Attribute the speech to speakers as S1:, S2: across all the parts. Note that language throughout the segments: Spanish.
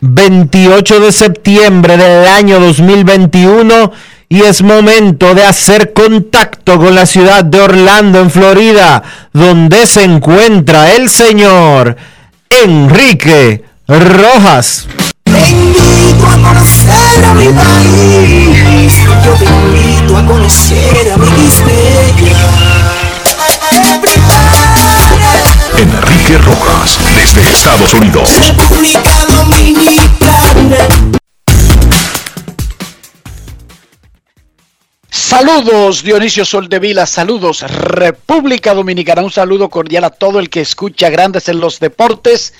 S1: 28 de septiembre del año 2021 y es momento de hacer contacto con la ciudad de Orlando, en Florida, donde se encuentra el señor Enrique Rojas. a conocer a mi país. Yo te invito a conocer a mi
S2: Enrique Rojas, desde Estados Unidos. República Dominicana.
S3: Saludos Dionisio Soldevila, saludos República Dominicana, un saludo cordial a todo el que escucha Grandes en los Deportes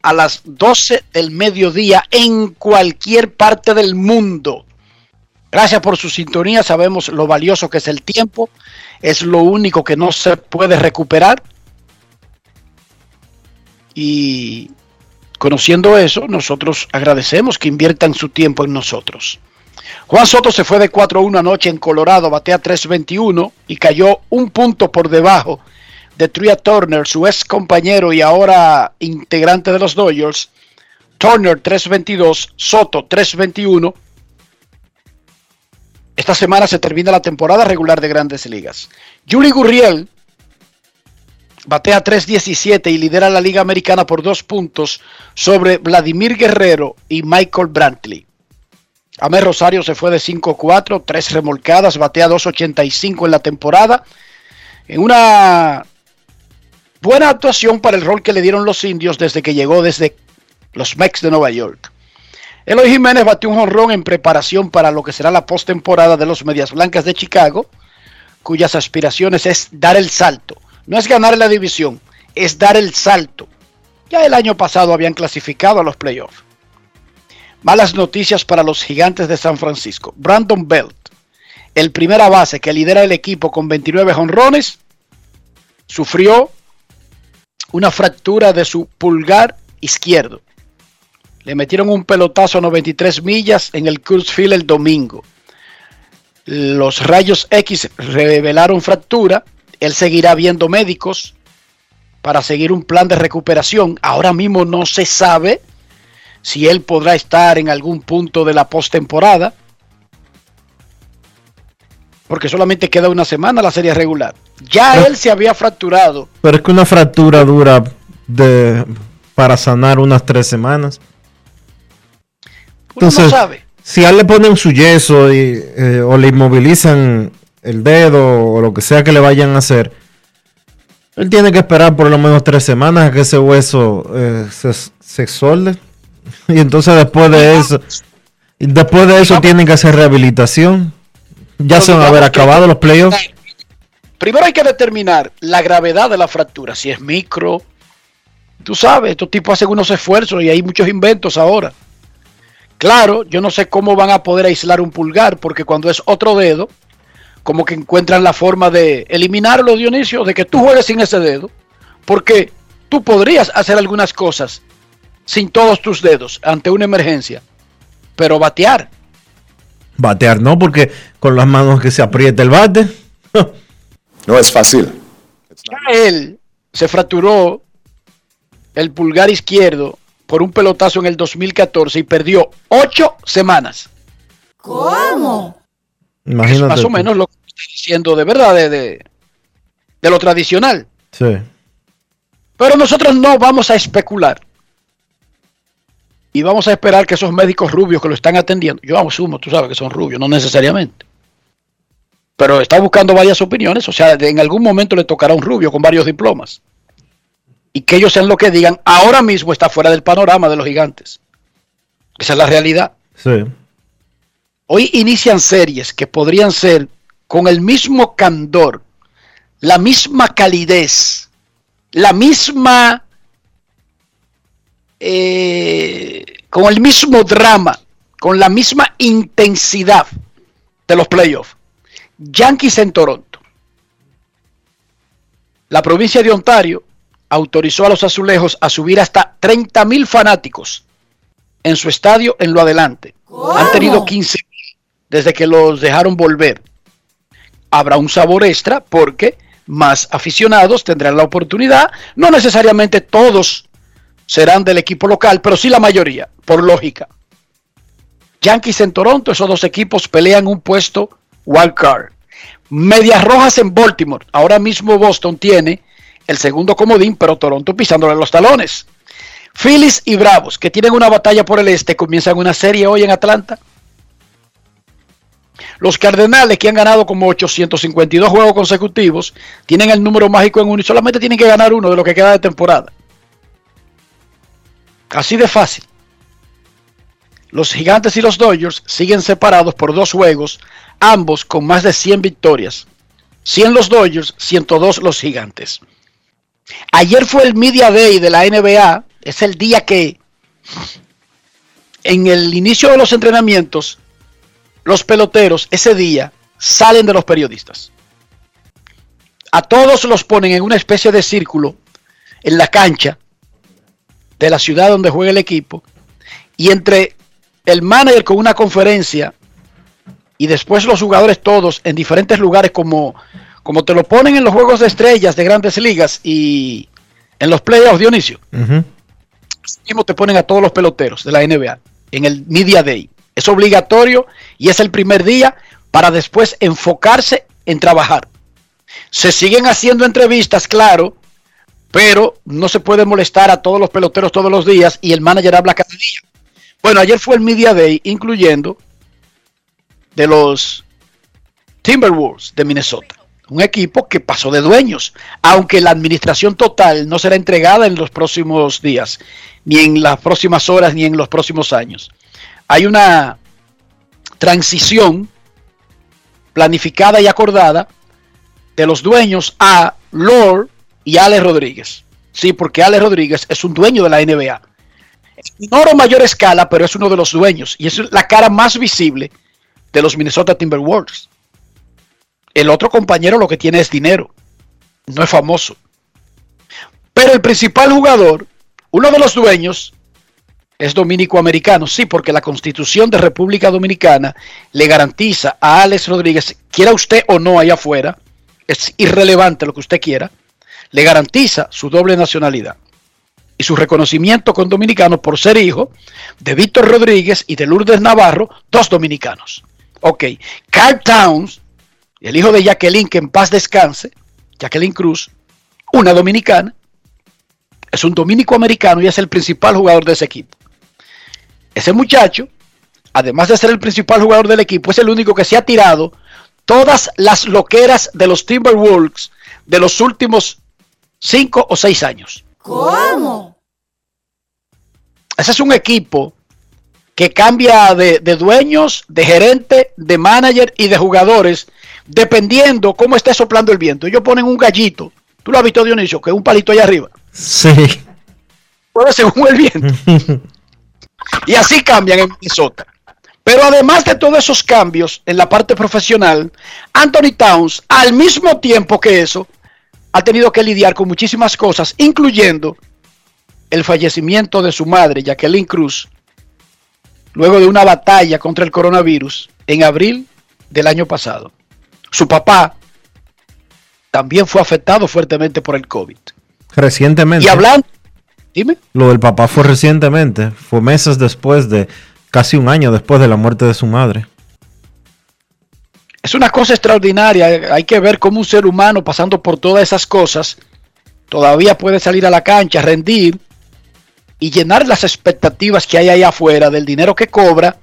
S3: a las 12 del mediodía en cualquier parte del mundo. Gracias por su sintonía, sabemos lo valioso que es el tiempo, es lo único que no se puede recuperar. Y conociendo eso, nosotros agradecemos que inviertan su tiempo en nosotros. Juan Soto se fue de 4-1 anoche en Colorado, batea 3-21 y cayó un punto por debajo de Tria Turner, su ex compañero y ahora integrante de los Dodgers. Turner 3-22, Soto 3-21. Esta semana se termina la temporada regular de grandes ligas. Julie Gurriel batea 3-17 y lidera la Liga Americana por dos puntos sobre Vladimir Guerrero y Michael Brantley. Amé Rosario se fue de 5-4, 3 remolcadas, batea 2.85 en la temporada. En una buena actuación para el rol que le dieron los indios desde que llegó desde los Mex de Nueva York. Eloy Jiménez batió un jonrón en preparación para lo que será la postemporada de los Medias Blancas de Chicago, cuyas aspiraciones es dar el salto. No es ganar la división, es dar el salto. Ya el año pasado habían clasificado a los playoffs. Malas noticias para los gigantes de San Francisco. Brandon Belt, el primera base que lidera el equipo con 29 jonrones, sufrió una fractura de su pulgar izquierdo. Le metieron un pelotazo a 93 millas en el Coors Field el domingo. Los rayos X revelaron fractura. Él seguirá viendo médicos para seguir un plan de recuperación. Ahora mismo no se sabe si él podrá estar en algún punto de la postemporada. Porque solamente queda una semana la serie regular. Ya él se había fracturado.
S1: Pero es que una fractura dura de, para sanar unas tres semanas. Entonces, sabe. si a él le ponen su yeso y, eh, o le inmovilizan el dedo o lo que sea que le vayan a hacer, él tiene que esperar por lo menos tres semanas a que ese hueso eh, se, se solde. Y entonces después de eso, después de eso tienen que hacer rehabilitación. Ya se van a haber acabado los playoffs.
S3: Primero hay que determinar la gravedad de la fractura, si es micro, tú sabes, estos tipos hacen unos esfuerzos y hay muchos inventos ahora. Claro, yo no sé cómo van a poder aislar un pulgar, porque cuando es otro dedo, como que encuentran la forma de eliminarlo, Dionisio, de que tú juegues sin ese dedo, porque tú podrías hacer algunas cosas sin todos tus dedos ante una emergencia, pero batear.
S1: Batear no, porque con las manos que se aprieta el bate.
S4: no es fácil.
S3: él se fracturó el pulgar izquierdo por un pelotazo en el 2014 y perdió ocho semanas.
S5: ¿Cómo?
S3: Imagínate. Es más o menos lo que estoy diciendo de verdad, de, de, de lo tradicional.
S1: Sí.
S3: Pero nosotros no vamos a especular. Y vamos a esperar que esos médicos rubios que lo están atendiendo, yo asumo, tú sabes que son rubios, no necesariamente. Pero está buscando varias opiniones, o sea, en algún momento le tocará un rubio con varios diplomas. Y que ellos sean lo que digan, ahora mismo está fuera del panorama de los gigantes. Esa es la realidad.
S1: Sí.
S3: Hoy inician series que podrían ser con el mismo candor, la misma calidez, la misma, eh, con el mismo drama, con la misma intensidad de los playoffs. Yankees en Toronto. La provincia de Ontario autorizó a los azulejos a subir hasta 30 mil fanáticos en su estadio en lo adelante. Han tenido 15 desde que los dejaron volver. Habrá un sabor extra porque más aficionados tendrán la oportunidad. No necesariamente todos serán del equipo local, pero sí la mayoría, por lógica. Yankees en Toronto, esos dos equipos pelean un puesto wild card. Medias Rojas en Baltimore. Ahora mismo Boston tiene el segundo comodín, pero Toronto pisándole los talones. Phillies y Bravos, que tienen una batalla por el este, comienzan una serie hoy en Atlanta. Los Cardenales, que han ganado como 852 juegos consecutivos, tienen el número mágico en uno y solamente tienen que ganar uno de lo que queda de temporada. Así de fácil. Los Gigantes y los Dodgers siguen separados por dos juegos, ambos con más de 100 victorias. 100 los Dodgers, 102 los Gigantes. Ayer fue el Media Day de la NBA, es el día que en el inicio de los entrenamientos los peloteros ese día salen de los periodistas. A todos los ponen en una especie de círculo en la cancha de la ciudad donde juega el equipo y entre el manager con una conferencia y después los jugadores todos en diferentes lugares como, como te lo ponen en los juegos de estrellas de grandes ligas y en los playoffs Dionisio. mismo te ponen a todos los peloteros de la NBA en el Media Day. Es obligatorio y es el primer día para después enfocarse en trabajar. Se siguen haciendo entrevistas, claro, pero no se puede molestar a todos los peloteros todos los días y el manager habla cada día. Bueno, ayer fue el Media Day, incluyendo de los Timberwolves de Minnesota. Un equipo que pasó de dueños, aunque la administración total no será entregada en los próximos días, ni en las próximas horas, ni en los próximos años hay una transición planificada y acordada de los dueños a Lord y Alex Rodríguez. Sí, porque Alex Rodríguez es un dueño de la NBA. Es menor o mayor escala, pero es uno de los dueños y es la cara más visible de los Minnesota Timberwolves. El otro compañero lo que tiene es dinero, no es famoso. Pero el principal jugador, uno de los dueños, es dominico-americano. Sí, porque la constitución de República Dominicana le garantiza a Alex Rodríguez, quiera usted o no allá afuera, es irrelevante lo que usted quiera, le garantiza su doble nacionalidad y su reconocimiento con dominicano por ser hijo de Víctor Rodríguez y de Lourdes Navarro, dos dominicanos. Ok, Carl Towns, el hijo de Jacqueline, que en paz descanse, Jacqueline Cruz, una dominicana, es un dominico americano y es el principal jugador de ese equipo. Ese muchacho, además de ser el principal jugador del equipo, es el único que se ha tirado todas las loqueras de los Timberwolves de los últimos cinco o seis años.
S5: ¿Cómo?
S3: Ese es un equipo que cambia de, dueños, de gerente, de manager y de jugadores, dependiendo cómo esté soplando el viento. Ellos ponen un gallito. Tú lo has visto, Dionisio, que es un palito allá arriba.
S1: Sí.
S3: mueve según el viento. y así cambian en Minnesota. Pero además de todos esos cambios en la parte profesional, Anthony Towns, al mismo tiempo que eso, ha tenido que lidiar con muchísimas cosas, incluyendo el fallecimiento de su madre, Jacqueline Cruz, luego de una batalla contra el coronavirus en abril del año pasado. Su papá también fue afectado fuertemente por el COVID.
S1: Recientemente.
S3: Y hablando, dime.
S1: Lo del papá fue recientemente, fue meses después de, casi un año después de la muerte de su madre.
S3: Es una cosa extraordinaria. Hay que ver cómo un ser humano pasando por todas esas cosas todavía puede salir a la cancha, rendir y llenar las expectativas que hay ahí afuera del dinero que cobra,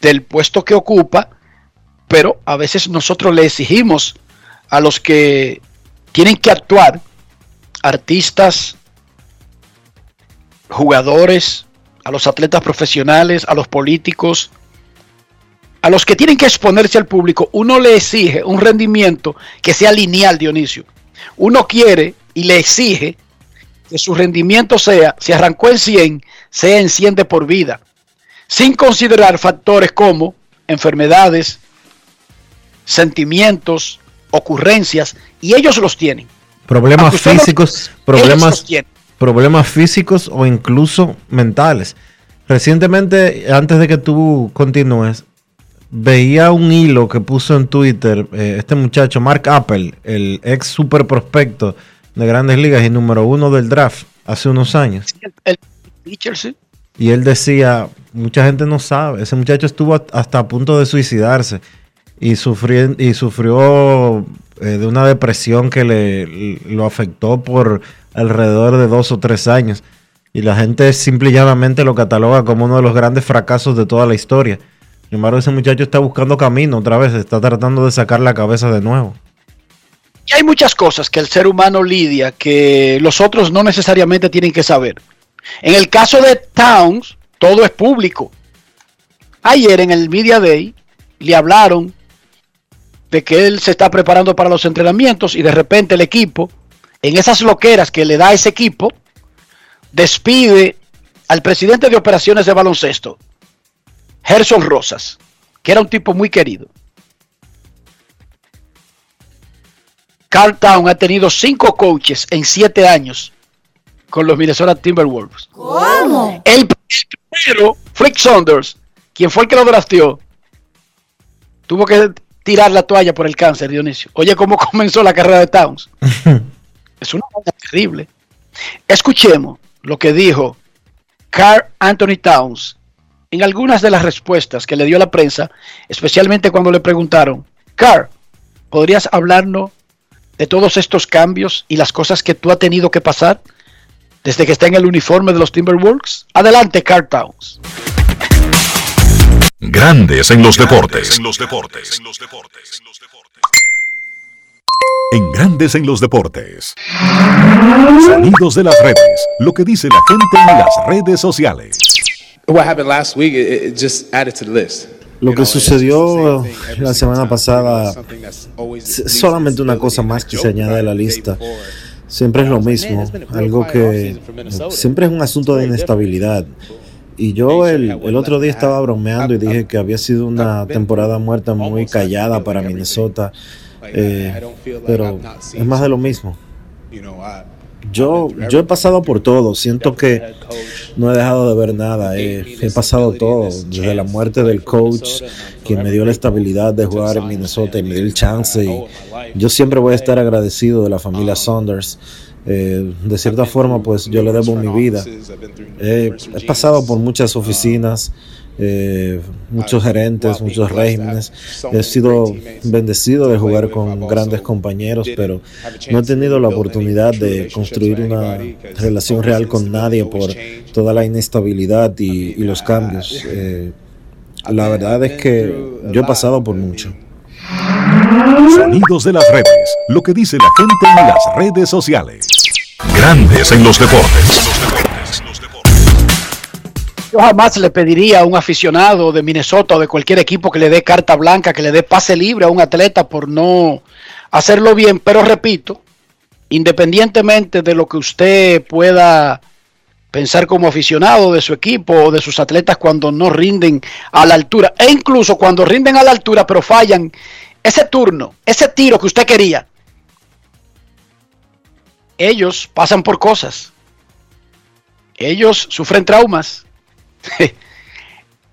S3: del puesto que ocupa, pero a veces nosotros le exigimos a los que tienen que actuar, artistas, jugadores, a los atletas profesionales, a los políticos, a los que tienen que exponerse al público, uno le exige un rendimiento que sea lineal, Dionisio. Uno quiere y le exige que su rendimiento sea, si arrancó en 100, sea en 100 de por vida, sin considerar factores como enfermedades, sentimientos, ocurrencias, y ellos los tienen.
S1: Problemas físicos, problemas, problemas físicos o incluso mentales. Recientemente, antes de que tú continúes, veía un hilo que puso en Twitter eh, este muchacho, Mark Apple, el ex super prospecto de grandes ligas y número uno del draft hace unos años. El, sí. Y él decía, mucha gente no sabe, ese muchacho estuvo hasta a punto de suicidarse y, sufrió, y sufrió eh, de una depresión que le, lo afectó por alrededor de dos o tres años. Y la gente simple y llanamente lo cataloga como uno de los grandes fracasos de toda la historia. Sin embargo, ese muchacho está buscando camino otra vez, está tratando de sacar la cabeza de nuevo.
S3: Y hay muchas cosas que el ser humano lidia que los otros no necesariamente tienen que saber. En el caso de Towns, todo es público. Ayer en el Media Day le hablaron de que él se está preparando para los entrenamientos y de repente el equipo, en esas loqueras que le da ese equipo, despide al presidente de operaciones de baloncesto, Gerson Rosas, que era un tipo muy querido. Carl Town ha tenido cinco coaches en siete años con los Minnesota Timberwolves.
S5: ¿Cómo?
S3: El primero, Frick Saunders, quien fue el que lo drafteó, tuvo que tirar la toalla por el cáncer, Dionisio. Oye, cómo comenzó la carrera de Towns. es una cosa terrible. Escuchemos lo que dijo Carl Anthony Towns en algunas de las respuestas que le dio la prensa, especialmente cuando le preguntaron, Carl, ¿podrías hablarnos de todos estos cambios y las cosas que tú has tenido que pasar desde que está en el uniforme de los Timberwolves? Adelante, Carl Towns.
S2: Grandes en los deportes. En los deportes. En Grandes en los deportes. Sonidos de las redes. Lo que dice la gente en las redes sociales.
S6: Lo que sucedió la semana pasada es solamente una cosa más que se añade a la lista. Siempre es lo mismo, algo que siempre es un asunto de inestabilidad. Y yo el, el, otro día estaba bromeando y dije que había sido una temporada muerta muy callada para Minnesota, eh, pero es más de lo mismo. Yo, yo he pasado por todo, siento que no he dejado de ver nada, he, pasado todo, desde la muerte del coach, quien me dio la estabilidad de jugar en Minnesota y me dio el chance, y yo siempre voy a estar agradecido de la familia Saunders. Eh, de cierta forma, pues yo le debo mi vida. he pasado por muchas oficinas, eh, muchos gerentes, muchos regímenes. He sido bendecido de jugar con grandes compañeros, pero no he tenido la oportunidad de construir una relación real con nadie por toda la inestabilidad y, los cambios. Eh, la verdad es que yo he pasado por mucho.
S2: Sonidos de las redes, lo que dice la gente en las redes sociales. Grandes en los deportes.
S3: Yo jamás le pediría a un aficionado de Minnesota o de cualquier equipo que le dé carta blanca, que le dé pase libre a un atleta por no hacerlo bien, pero repito, independientemente de lo que usted pueda pensar como aficionado de su equipo o de sus atletas cuando no rinden a la altura. E incluso cuando rinden a la altura pero fallan ese turno, ese tiro que usted quería. Ellos pasan por cosas. Ellos sufren traumas.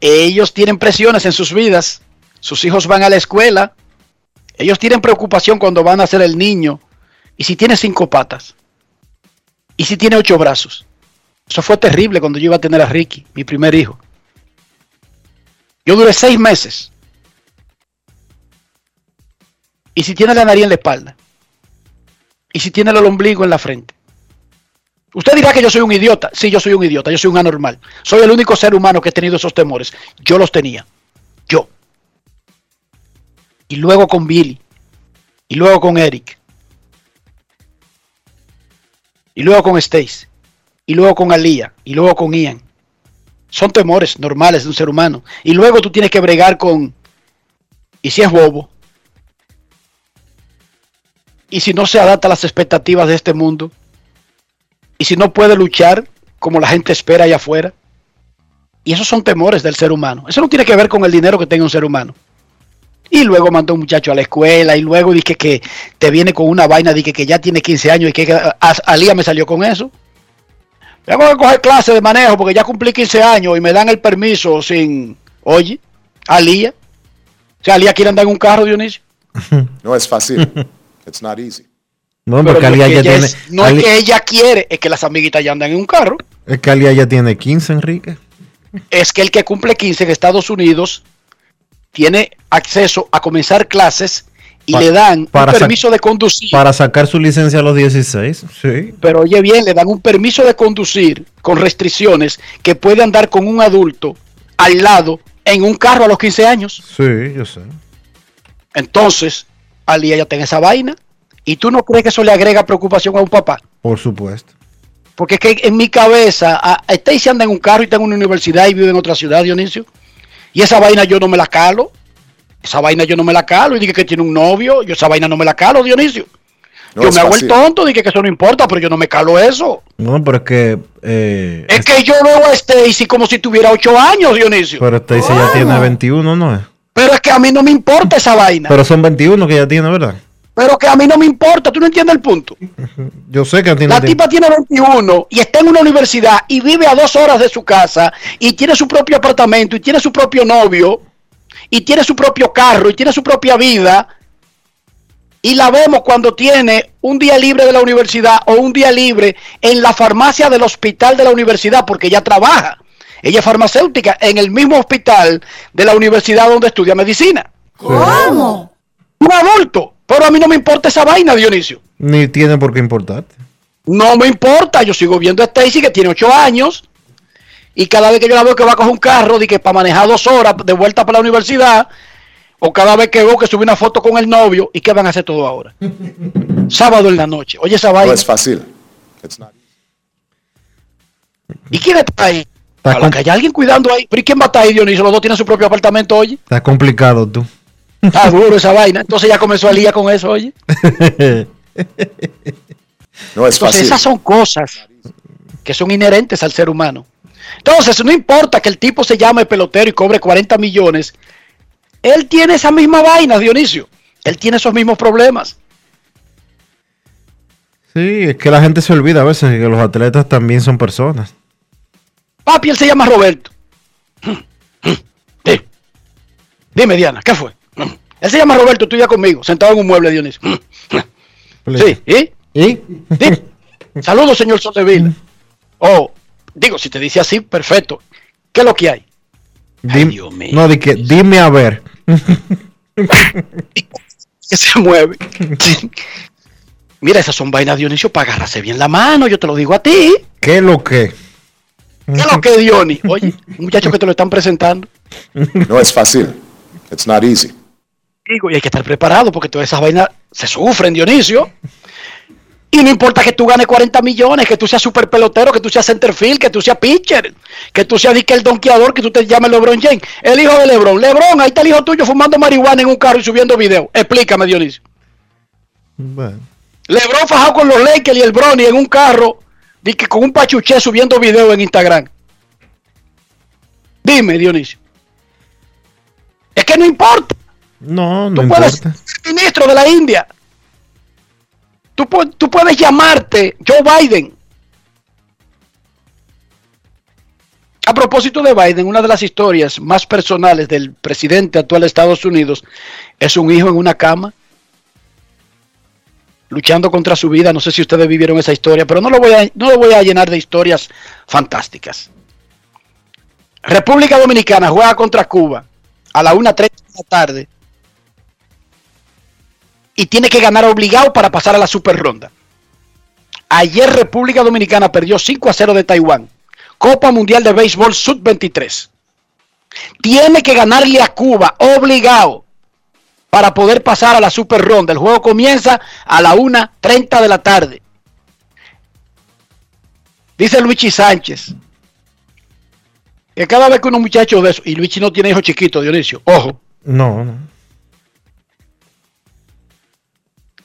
S3: Ellos tienen presiones en sus vidas. Sus hijos van a la escuela. Ellos tienen preocupación cuando van a ser el niño. ¿Y si tiene cinco patas? ¿Y si tiene ocho brazos? Eso fue terrible cuando yo iba a tener a Ricky, mi primer hijo. Yo duré seis meses. ¿Y si tiene la nariz en la espalda? ¿Y si tiene el ombligo en la frente? Usted dirá que yo soy un idiota. Sí, yo soy un idiota, yo soy un anormal. Soy el único ser humano que ha tenido esos temores. Yo los tenía. Yo. Y luego con Billy. Y luego con Eric. Y luego con Stace. Y luego con Alía. Y luego con Ian. Son temores normales de un ser humano. Y luego tú tienes que bregar con... ¿Y si es bobo? ¿Y si no se adapta a las expectativas de este mundo? y si no puede luchar como la gente espera allá afuera. Y esos son temores del ser humano. Eso no tiene que ver con el dinero que tenga un ser humano. Y luego mandó un muchacho a la escuela y luego dije que te viene con una vaina de que, ya tiene 15 años y que Alía me salió con eso. Tengo que coger clase de manejo porque ya cumplí 15 años y me dan el permiso sin, oye, Alía. O sea, Alía quiere andar en un carro, Dionisio.
S4: No es fácil. It's not easy.
S1: No, porque Alia ya tiene.
S3: no es que ella quiere, es que las amiguitas ya andan en un carro.
S1: Es que Alia ya tiene 15, Enrique.
S3: Es que el que cumple 15 en Estados Unidos tiene acceso a comenzar clases y le dan un permiso de conducir.
S1: Para sacar su licencia a los 16, sí.
S3: Pero oye bien, le dan un permiso de conducir con restricciones que puede andar con un adulto al lado en un carro a los 15 años.
S1: Sí, yo sé.
S3: Entonces, Alia ya tiene esa vaina. ¿Y tú no crees que eso le agrega preocupación a un papá?
S1: Por supuesto.
S3: Porque es que en mi cabeza, a, Stacy anda en un carro y está en una universidad y vive en otra ciudad, Dionisio. Y esa vaina yo no me la calo. Esa vaina yo no me la calo. Y dije que tiene un novio. Yo esa vaina no me la calo, Dionisio. yo me hago el tonto, dije que eso no importa, pero yo no me calo eso.
S1: No, pero es que... Eh,
S3: es, que yo veo a Stacy como si tuviera 8 años, Dionisio.
S1: Pero Stacy ya tiene 21, ¿no es?
S3: Pero es que a mí no me importa esa vaina.
S1: Pero son 21 que ya tiene, ¿verdad?
S3: Pero que a mí no me importa, tú no entiendes el punto.
S1: Yo sé que a ti
S3: La tipa tiene 21 y está en una universidad y vive a dos horas de su casa y tiene su propio apartamento y tiene su propio novio y tiene su propio carro y tiene su propia vida. Y la vemos cuando tiene un día libre de la universidad o un día libre en la farmacia del hospital de la universidad porque ella trabaja. Ella es farmacéutica en el mismo hospital de la universidad donde estudia medicina.
S5: ¿Cómo?
S3: Un adulto. Pero a mí no me importa esa vaina, Dionisio.
S1: Ni tiene por qué importarte.
S3: No me importa, yo sigo viendo a Stacy que tiene ocho años y cada vez que yo la veo que va a coger un carro de que para manejar dos horas de vuelta para la universidad, o cada vez que veo que sube una foto con el novio, ¿y qué van a hacer todo ahora? Sábado en la noche. Oye, esa vaina.
S4: No es fácil.
S3: ¿Y quién está ahí? Está que haya alguien cuidando ahí. ¿Pero y quién va a estar ahí, Dionisio? Los dos tienen su propio apartamento, oye.
S1: Está complicado tú.
S3: Está duro esa vaina. Entonces ya comenzó a liar con eso, oye.
S4: No es
S3: Entonces esas son cosas que son inherentes al ser humano. Entonces, no importa que el tipo se llame pelotero y cobre 40 millones, él tiene esa misma vaina, Dionisio. Él tiene esos mismos problemas.
S1: Sí, es que la gente se olvida a veces que los atletas también son personas.
S3: Papi, él se llama Roberto. Dime, Diana, ¿qué fue? Él se llama Roberto, estudia conmigo, sentado en un mueble, Dionisio. Sí, ¿y?
S1: ¿Y?
S3: Saludos, señor Soldeville. Oh, digo, si te dice así, perfecto. ¿Qué es lo que hay?
S1: No, di que, dime a ver.
S3: que se mueve. Mira, esas son vainas, Dionisio, para agarrarse bien la mano, yo te lo digo a ti.
S1: ¿Qué es lo que?
S3: ¿Qué es lo que, Dionis? Oye, muchacho que te lo están presentando.
S4: No es fácil. It's not easy.
S3: Y hay que estar preparado porque todas esas vainas se sufren, Dionisio. Y no importa que tú ganes 40 millones, que tú seas super pelotero, que tú seas centerfield, que tú seas pitcher, que tú seas el donkeador, que tú te llames LeBron James. El hijo de LeBron. LeBron, ahí está el hijo tuyo fumando marihuana en un carro y subiendo video. Explícame, Dionisio. LeBron fajado con los Lakers y el Bronny en un carro Di que con un pachuché subiendo video en Instagram. Dime, Dionisio. Es que no importa.
S1: No, no
S3: Tú puedes
S1: importa.
S3: ser ministro de la India. Tú, tú puedes llamarte Joe Biden. A propósito de Biden, una de las historias más personales del presidente actual de Estados Unidos es un hijo en una cama luchando contra su vida. No sé si ustedes vivieron esa historia, pero no lo voy a, no lo voy a llenar de historias fantásticas. República Dominicana juega contra Cuba a la 1.30 de la tarde y tiene que ganar obligado para pasar a la super ronda. Ayer República Dominicana perdió 5 a 0 de Taiwán. Copa Mundial de Béisbol Sub-23. Tiene que ganarle a Cuba obligado para poder pasar a la super ronda. El juego comienza a la 1.30 de la tarde. Dice Luigi Sánchez que cada vez que un muchacho de eso, y Luigi no tiene hijos chiquitos, Dionisio, ojo,
S1: No, no.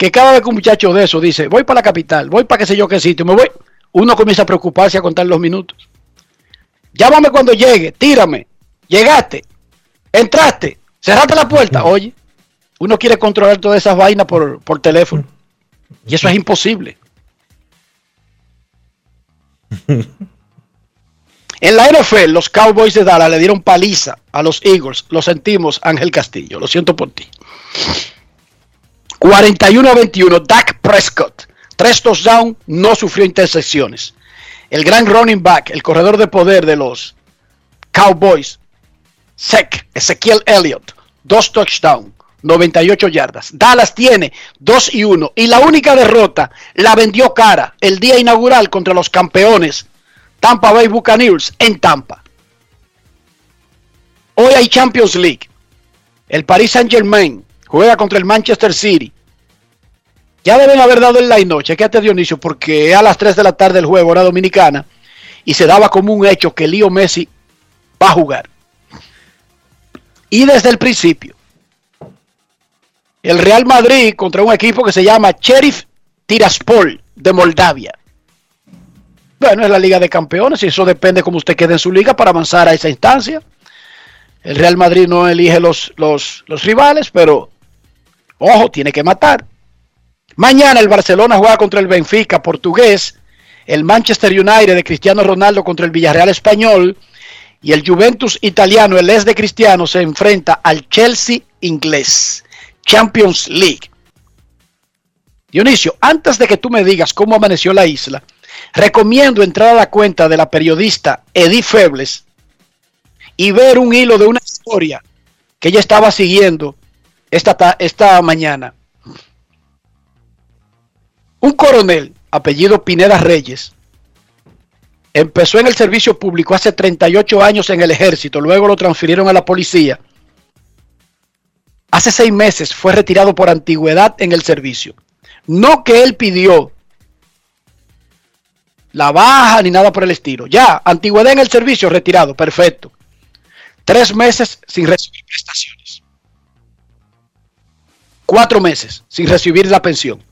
S3: Que cada vez que un muchacho de eso dice, voy para la capital, voy para qué sé yo qué sitio, me voy, uno comienza a preocuparse a contar los minutos. Llámame cuando llegue, tírame, llegaste, entraste, cerraste la puerta, oye, uno quiere controlar todas esas vainas por, por teléfono. Y eso es imposible. En la NFL, los Cowboys de Dallas le dieron paliza a los Eagles. Lo sentimos, Ángel Castillo. Lo siento por ti. 41 a 21, Dak Prescott. Tres touchdowns, no sufrió intersecciones. El gran running back, el corredor de poder de los Cowboys, Ezequiel Elliott, dos touchdowns, 98 yardas. Dallas tiene 2 y 1 y la única derrota la vendió cara el día inaugural contra los campeones Tampa Bay Buccaneers en Tampa. Hoy hay Champions League. El Paris Saint Germain juega contra el Manchester City. Ya deben haber dado el line chequete Dionisio, porque a las 3 de la tarde el juego, hora dominicana, y se daba como un hecho que Leo Messi va a jugar. Y desde el principio, el Real Madrid contra un equipo que se llama Sheriff Tiraspol de Moldavia. Bueno, es la Liga de Campeones y eso depende cómo usted quede en su liga para avanzar a esa instancia. El Real Madrid no elige los, los rivales, pero ojo, tiene que matar. Mañana el Barcelona juega contra el Benfica portugués, el Manchester United de Cristiano Ronaldo contra el Villarreal español y el Juventus italiano, el es de Cristiano, se enfrenta al Chelsea inglés. Champions League. Dionisio, antes de que tú me digas cómo amaneció la isla, recomiendo entrar a la cuenta de la periodista Edith Febles y ver un hilo de una historia que ella estaba siguiendo esta, ta- esta mañana. Un coronel, apellido Pineda Reyes, empezó en el servicio público hace 38 años en el ejército, luego lo transfirieron a la policía. Hace seis meses fue retirado por antigüedad en el servicio. No que él pidió la baja ni nada por el estilo. Ya, antigüedad en el servicio, retirado, perfecto. Tres meses sin recibir prestaciones. Cuatro meses sin recibir la pensión.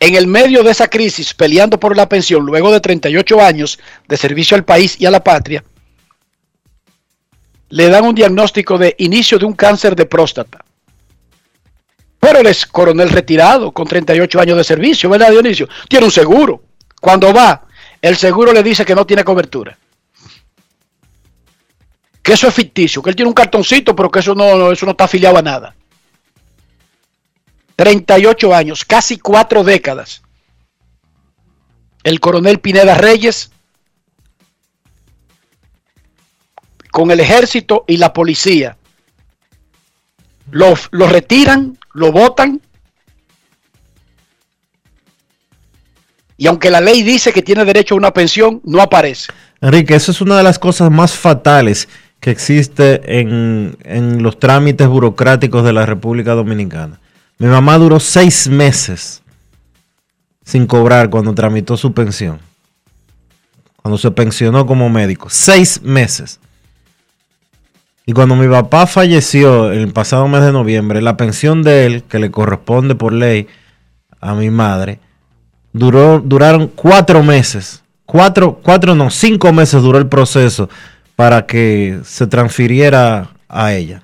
S3: En el medio de esa crisis, peleando por la pensión, luego de 38 años de servicio al país y a la patria, le dan un diagnóstico de inicio de un cáncer de próstata. Pero él es coronel retirado con 38 años de servicio, ¿verdad, Dionisio? Tiene un seguro. Cuando va, el seguro le dice que no tiene cobertura. Que eso es ficticio, que él tiene un cartoncito, pero que eso no, eso no está afiliado a nada. 38 años, casi cuatro décadas. El coronel Pineda Reyes con el ejército y la policía. Lo, lo retiran, lo votan. Y aunque la ley dice que tiene derecho a una pensión, no aparece.
S1: Enrique, eso es una de las cosas más fatales que existe en, en los trámites burocráticos de la República Dominicana. Mi mamá duró seis meses sin cobrar cuando tramitó su pensión. Cuando se pensionó como médico. Seis meses. Y cuando mi papá falleció el pasado mes de noviembre, la pensión de él, que le corresponde por ley a mi madre, duró, duraron cuatro meses. Cuatro, cuatro no, cinco meses duró el proceso para que se transfiriera a ella.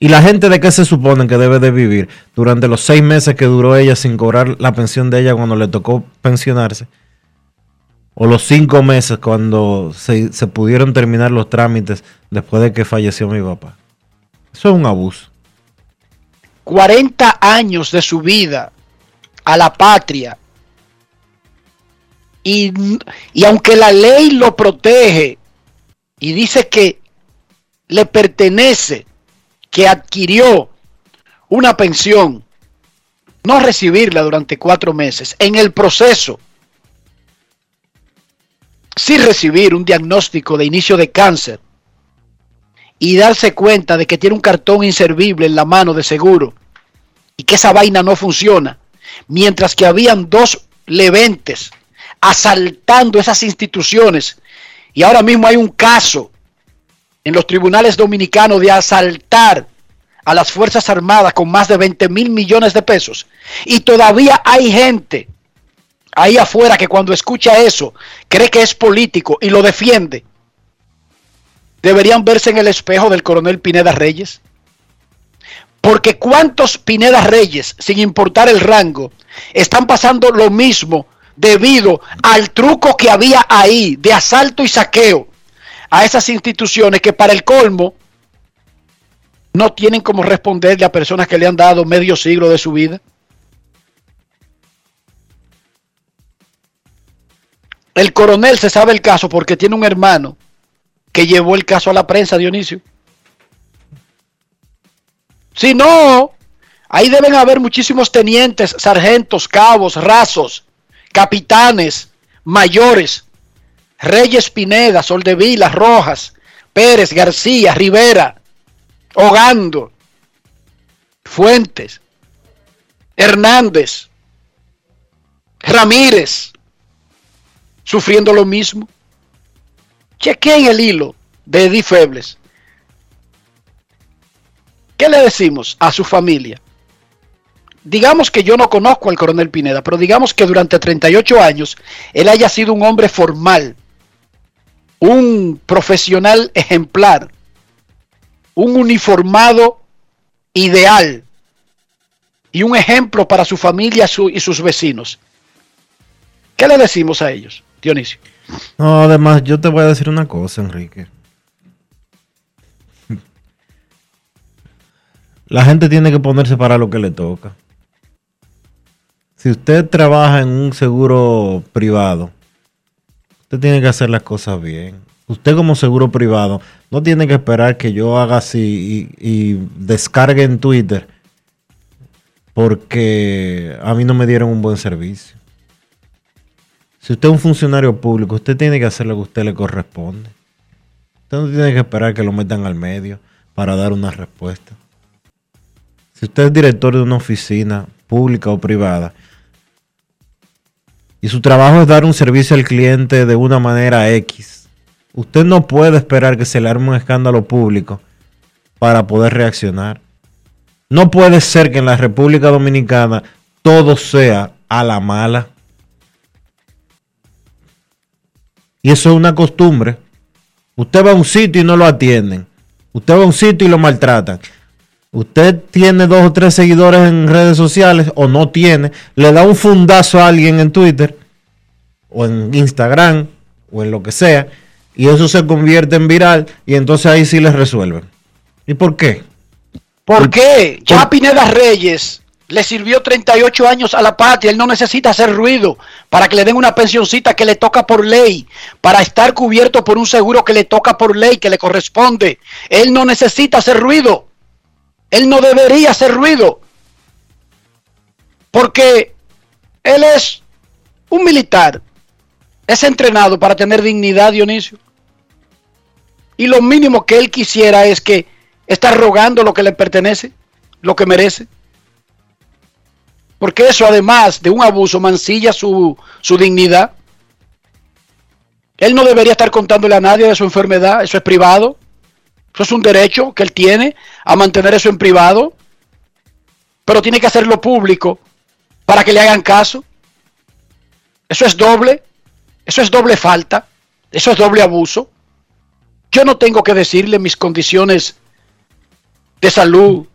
S1: ¿Y la gente de qué se supone que debe de vivir durante los seis meses que duró ella sin cobrar la pensión de ella cuando le tocó pensionarse? O los cinco meses cuando se, se pudieron terminar los trámites después de que falleció mi papá. Eso es un abuso.
S3: 40 años de su vida a la patria. Y, y aunque la ley lo protege y dice que le pertenece, que adquirió una pensión, no recibirla durante cuatro meses, en el proceso, sí recibir un diagnóstico de inicio de cáncer y darse cuenta de que tiene un cartón inservible en la mano de seguro y que esa vaina no funciona, mientras que habían dos leventes asaltando esas instituciones y ahora mismo hay un caso en los tribunales dominicanos de asaltar a las Fuerzas Armadas con más de 20 mil millones de pesos. Y todavía hay gente ahí afuera que cuando escucha eso cree que es político y lo defiende. Deberían verse en el espejo del coronel Pineda Reyes. Porque cuántos Pineda Reyes, sin importar el rango, están pasando lo mismo debido al truco que había ahí de asalto y saqueo a esas instituciones que para el colmo no tienen como responderle a personas que le han dado medio siglo de su vida. El coronel se sabe el caso porque tiene un hermano que llevó el caso a la prensa, Dionisio. Si no, ahí deben haber muchísimos tenientes, sargentos, cabos, rasos, capitanes, mayores, Reyes Pineda, Soldevila, Rojas, Pérez, García, Rivera, Hogando, Fuentes, Hernández, Ramírez, sufriendo lo mismo. Chequen el hilo de Eddie Febles. ¿Qué le decimos a su familia? Digamos que yo no conozco al coronel Pineda, pero digamos que durante 38 años él haya sido un hombre formal, un profesional ejemplar, un uniformado ideal y un ejemplo para su familia y sus vecinos. ¿Qué le decimos a ellos, Dionisio?
S1: No, además, yo te voy a decir una cosa, Enrique. La gente tiene que ponerse para lo que le toca. Si usted trabaja en un seguro privado, usted tiene que hacer las cosas bien. Usted como seguro privado no tiene que esperar que yo haga así y, descargue en Twitter porque a mí no me dieron un buen servicio. Si usted es un funcionario público, usted tiene que hacer lo que a usted le corresponde. Usted no tiene que esperar que lo metan al medio para dar una respuesta. Si usted es director de una oficina pública o privada, y su trabajo es dar un servicio al cliente de una manera X. Usted no puede esperar que se le arme un escándalo público para poder reaccionar. No puede ser que en la República Dominicana todo sea a la mala. Y eso es una costumbre. Usted va a un sitio y no lo atienden. Usted va a un sitio y lo maltratan. Usted tiene dos o tres seguidores en redes sociales o no tiene, le da un fundazo a alguien en Twitter o en Instagram o en lo que sea y eso se convierte en viral y entonces ahí sí les resuelven. ¿Y por qué?
S3: ¿Por qué? Ya Pineda Reyes le sirvió 38 años a la patria, él no necesita hacer ruido para que le den una pensioncita que le toca por ley, para estar cubierto por un seguro que le toca por ley, que le corresponde. Él no necesita hacer ruido. Él no debería hacer ruido. Porque él es un militar. Es entrenado para tener dignidad, Dionisio. Y lo mínimo que él quisiera es que está rogando lo que le pertenece, lo que merece. Porque eso, además de un abuso, mancilla su, su dignidad. Él no debería estar contándole a nadie de su enfermedad, eso es privado. Eso es un derecho que él tiene a mantener eso en privado, pero tiene que hacerlo público para que le hagan caso. Eso es doble. Eso es doble falta. Eso es doble abuso. Yo no tengo que decirle mis condiciones de salud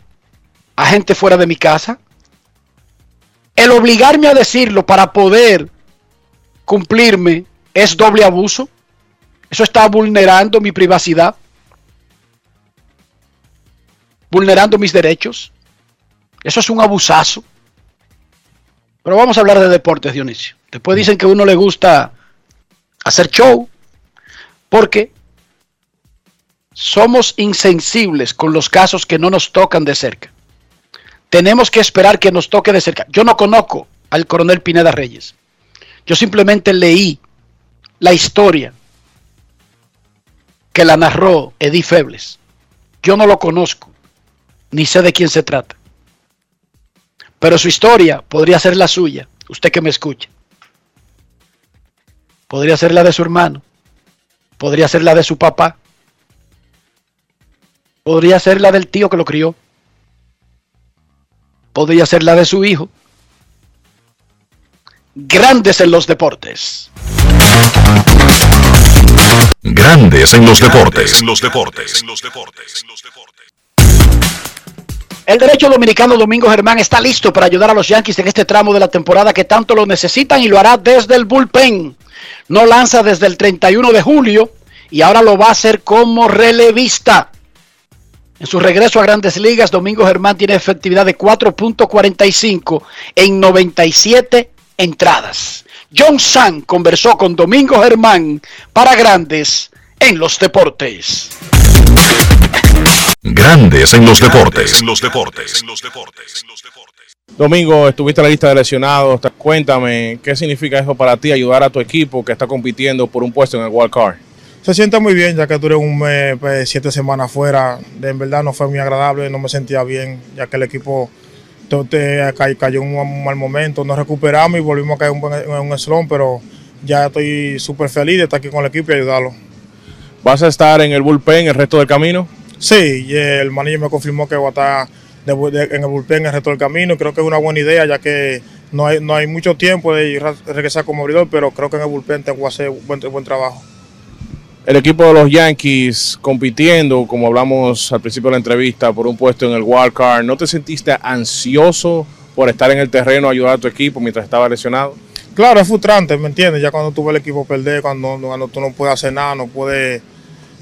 S3: a gente fuera de mi casa. El obligarme a decirlo para poder cumplirme es doble abuso. Eso está vulnerando mi privacidad, vulnerando mis derechos. Eso es un abusazo. Pero vamos a hablar de deportes, Dionisio. Después dicen que a uno le gusta hacer show porque somos insensibles con los casos que no nos tocan de cerca. Tenemos que esperar que nos toque de cerca. Yo no conozco al coronel Pineda Reyes. Yo simplemente leí la historia que la narró Edith Febles. Yo no lo conozco, ni sé de quién se trata. Pero su historia podría ser la suya, usted que me escucha. Podría ser la de su hermano, podría ser la de su papá, podría ser la del tío que lo crió, podría ser la de su hijo. Grandes en los deportes.
S2: Grandes en los deportes. En los deportes. En los deportes.
S3: El derecho dominicano Domingo Germán está listo para ayudar a los Yankees en este tramo de la temporada que tanto lo necesitan y lo hará desde el bullpen. No lanza desde el 31 de julio y ahora lo va a hacer como relevista. En su regreso a grandes ligas, Domingo Germán tiene efectividad de 4.45 en 97 entradas. John San conversó con Domingo Germán para Grandes en los Deportes.
S2: Grandes en los deportes. En los deportes.
S7: Domingo, estuviste en la lista de lesionados. Cuéntame, ¿qué significa eso para ti, ayudar a tu equipo que está compitiendo por un puesto en el World Card?
S8: Se siente muy bien, ya que duré un mes, pues, siete semanas fuera. En verdad no fue muy agradable, no me sentía bien, ya que el equipo te, cayó en un mal momento. Nos recuperamos y volvimos a caer en un, un slump, pero ya estoy súper feliz de estar aquí con el equipo y ayudarlo.
S7: ¿Vas a estar en el bullpen el resto del camino?
S8: Sí, el manager me confirmó que va a estar en el bullpen el resto del camino. Creo que es una buena idea, ya que no hay, no hay mucho tiempo de regresar como abridor, pero creo que en el bullpen tengo que hacer buen, buen trabajo
S7: el equipo de los Yankees compitiendo, como hablamos al principio de la entrevista, por un puesto en el wild card, ¿no te sentiste ansioso por estar en el terreno, ayudar a tu equipo mientras estaba lesionado?
S8: Claro, es frustrante, ¿me entiendes? Ya cuando tú ves el equipo perder, cuando, cuando tú no puedes hacer nada, no puedes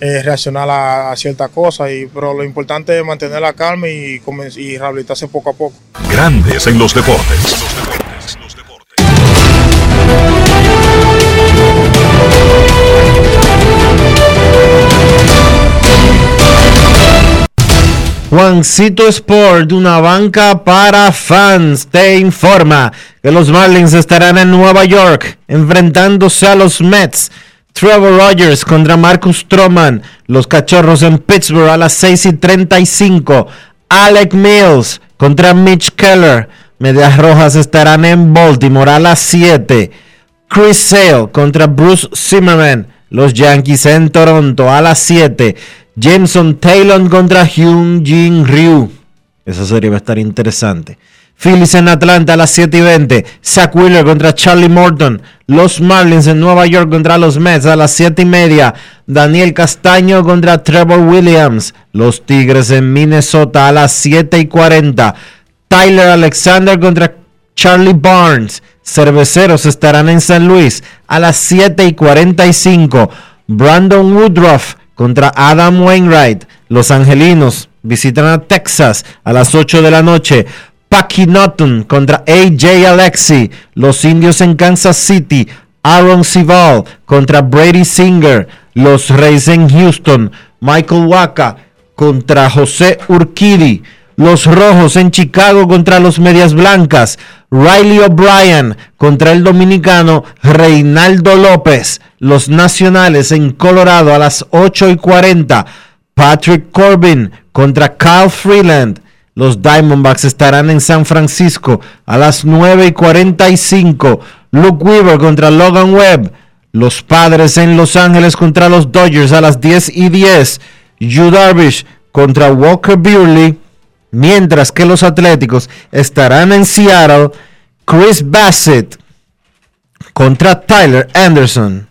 S8: eh, reaccionar a, ciertas cosas, y, pero lo importante es mantener la calma y, y rehabilitarse poco a poco.
S2: Grandes en los deportes.
S1: Juancito Sport, una banca para fans, te informa que los Marlins estarán en Nueva York enfrentándose a los Mets. Trevor Rogers contra Marcus Stroman. Los Cachorros en Pittsburgh a las 6 y 35. Alec Mills contra Mitch Keller. Medias Rojas estarán en Baltimore a las 7. Chris Sale contra Bruce Zimmerman. Los Yankees en Toronto a las 7. Jameson Taylor contra Hyun Jin Ryu. Esa serie va a estar interesante. Phillies en Atlanta a las 7 y 20. Zach Wheeler contra Charlie Morton. Los Marlins en Nueva York contra los Mets a las 7 y media. Daniel Castaño contra Trevor Williams. Los Tigres en Minnesota a las 7 y 40. Tyler Alexander contra Charlie Barnes. Cerveceros estarán en San Luis a las 7 y 45. Brandon Woodruff contra Adam Wainwright. Los Angelinos visitan a Texas a las 8 de la noche. Packy Norton contra AJ Alexi. Los Indios en Kansas City. Aaron Sival contra Brady Singer. Los Reyes en Houston. Michael Waka contra José Urquidi. Los Rojos en Chicago contra los Medias Blancas. Riley O'Brien contra el dominicano Reinaldo López. Los Nacionales en Colorado a las 8 y 40. Patrick Corbin contra Kyle Freeland. Los Diamondbacks estarán en San Francisco a las 9 y 45. Luke Weaver contra Logan Webb. Los Padres en Los Ángeles contra los Dodgers a las 10 y 10. Yu Darvish contra Walker Buehler mientras que los Atléticos estarán en Seattle. Chris Bassett contra Tyler Anderson.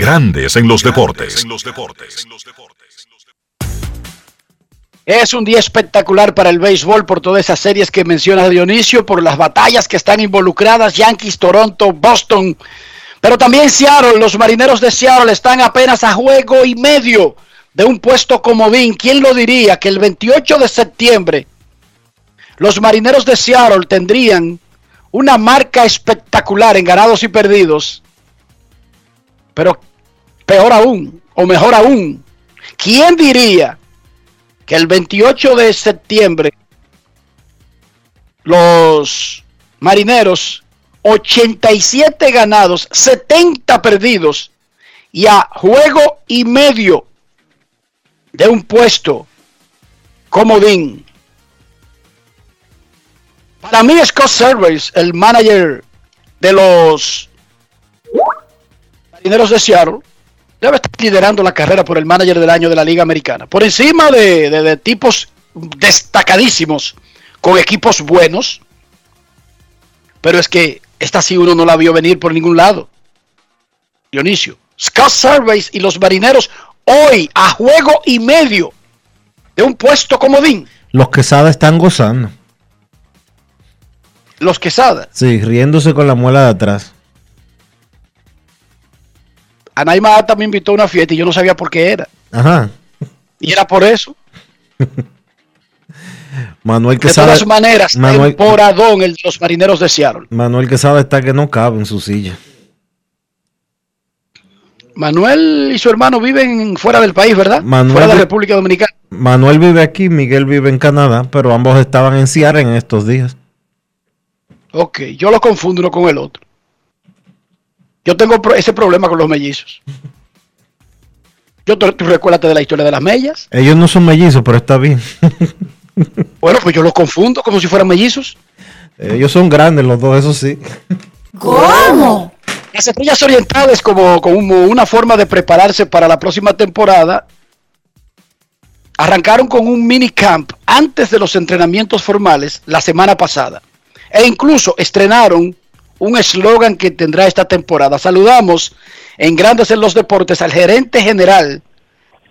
S2: Grandes en los deportes.
S3: Es un día espectacular para el béisbol por todas esas series que menciona Dionisio, por las batallas que están involucradas, Yankees, Toronto, Boston, pero también Seattle, los marineros de Seattle están apenas a juego y medio de un puesto comodín. ¿Quién lo diría que el 28 de septiembre los marineros de Seattle tendrían una marca espectacular en ganados y perdidos? Pero peor aún, o mejor aún, ¿quién diría que el 28 de septiembre los marineros 87 ganados, 70 perdidos y a juego y medio de un puesto comodín. Para mí Scott Service, el manager de los marineros de Seattle, debe estar liderando la carrera por el manager del año de la Liga Americana. Por encima de, de, de tipos destacadísimos con equipos buenos. Pero es que esta sí uno no la vio venir por ningún lado. Dionisio. Scott Surveys y los marineros hoy a juego y medio de un puesto comodín.
S1: Los Quesada están gozando.
S3: Los Quesada.
S1: Sí, riéndose con la muela de atrás.
S3: Anaima también invitó a una fiesta y yo no sabía por qué era.
S1: Ajá.
S3: Y era por eso.
S1: Manuel
S3: De
S1: Quesada.
S3: todas maneras,
S1: Manuel,
S3: temporadón el de los marineros de Seattle.
S1: Manuel Quesada está que no cabe en su silla.
S3: Manuel y su hermano viven fuera del país, ¿verdad?
S1: Manuel
S3: fuera de la República Dominicana.
S1: Manuel vive aquí, Miguel vive en Canadá, pero ambos estaban en Seattle en estos días.
S3: Ok, yo lo confundo uno con el otro. Yo tengo ese problema con los mellizos. Yo te, tú recuérdate de la historia de las mellas.
S1: Ellos no son mellizos, pero está bien.
S3: Bueno, pues yo los confundo como si fueran mellizos.
S1: Ellos son grandes los dos, eso sí.
S5: ¿Cómo?
S3: Las estrellas orientales como, como una forma de prepararse para la próxima temporada arrancaron con un mini camp antes de los entrenamientos formales la semana pasada. E incluso estrenaron un eslogan que tendrá esta temporada. Saludamos en Grandes en los Deportes al gerente general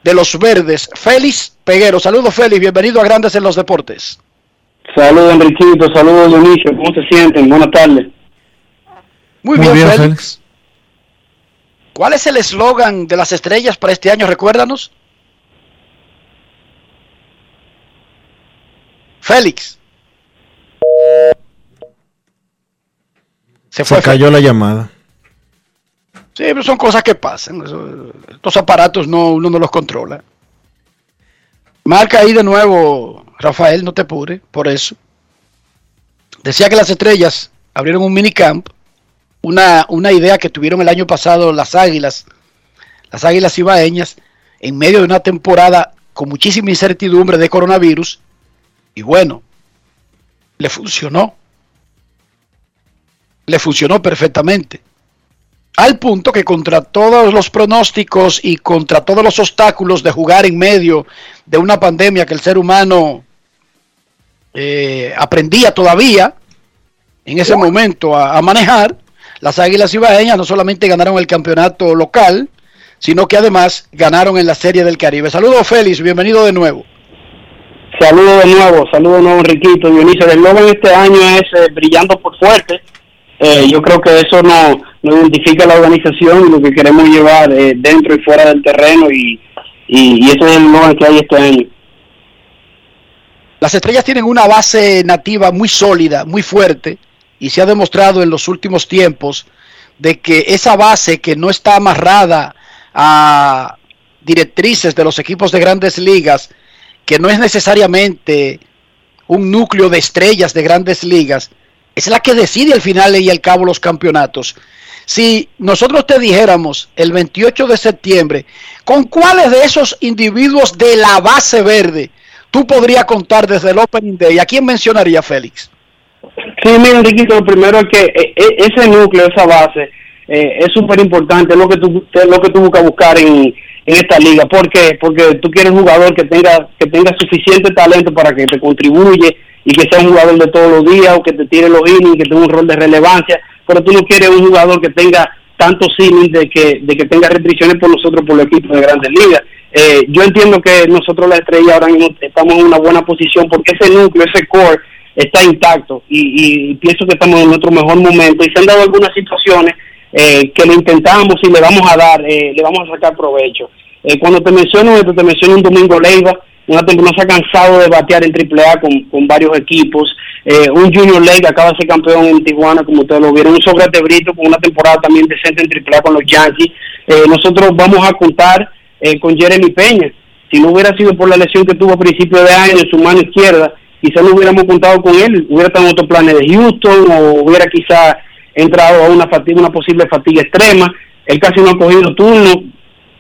S3: de los Verdes, Félix Peguero. Saludos Félix, bienvenido a Grandes en los Deportes.
S9: Saludos Enriquito, saludos Dionisio, ¿cómo se sienten? Buenas tardes.
S3: Muy,
S1: Muy
S3: bien,
S1: bien,
S3: Félix.
S1: Félix.
S3: ¿Cuál es el eslogan de las estrellas para este año? Recuérdanos. Félix. Se fue.
S1: Se cayó la llamada.
S3: Sí, pero son cosas que pasan. Eso- estos aparatos no, uno no los controla. Marca ahí de nuevo, Rafael, no te apures, por eso. Decía que las estrellas abrieron un minicamp, una, una idea que tuvieron el año pasado las águilas, las águilas ibaeñas, en medio de una temporada con muchísima incertidumbre de coronavirus. Y bueno, le funcionó. Le funcionó perfectamente. Al punto que contra todos los pronósticos y contra todos los obstáculos de jugar en medio de una pandemia que el ser humano eh, aprendía todavía en ese momento a, a manejar, las Águilas Ibaeñas no solamente ganaron el campeonato local, sino que además ganaron en la Serie del Caribe. Saludos Félix, bienvenido de nuevo.
S9: Saludos de nuevo, saludos de nuevo Enriquito, Dionisio. El eslogan este año es eh, brillando por fuerte. Eh, yo creo que eso nos no identifica la organización y lo que queremos llevar eh, dentro y fuera del terreno y, y, ese es el eslogan que hay este año.
S3: Las estrellas tienen una base nativa muy sólida, muy fuerte, y se ha demostrado en los últimos tiempos de que esa base que no está amarrada a directrices de los equipos de grandes ligas, que no es necesariamente un núcleo de estrellas de grandes ligas, es la que decide al final y al cabo los campeonatos. Si nosotros te dijéramos el 28 de septiembre, ¿con cuáles de esos individuos de la base verde tú podrías contar desde el Opening Day? ¿A quién mencionaría Félix?
S9: Sí, mira, Enriquito, lo primero es que eh, eh, ese núcleo, esa base, eh, es súper importante, lo que tú lo que tú buscas buscar en, en esta liga. ¿Por qué? Porque tú quieres un jugador que tenga que tenga suficiente talento para que te contribuye y que sea un jugador de todos los días o que te tire los innings, que tenga un rol de relevancia, pero tú no quieres un jugador que tenga tantos innings de que de que tenga restricciones por nosotros por el equipo de Grandes Ligas. Eh, yo entiendo que nosotros la estrella ahora mismo estamos en una buena posición porque ese núcleo, ese core está intacto y, y pienso que estamos en nuestro mejor momento y se han dado algunas situaciones eh, que le intentamos y le vamos a dar, eh, le vamos a sacar provecho. Eh, cuando te menciono esto, te menciono un Domingo Leiva, una temporada se ha cansado de batear en AAA con, con varios equipos, un Junior Lake acaba de ser campeón en Tijuana, como ustedes lo vieron, un Sócrates Brito con una temporada también decente en AAA con los Yankees. nosotros vamos a contar con Jeremy Peña. Si no hubiera sido por la lesión que tuvo a principio de año en su mano izquierda, quizás no hubiéramos contado con él, hubiera estado en otros planes de Houston o hubiera quizás entrado a una fatiga, una posible fatiga extrema. Él casi no ha cogido turno,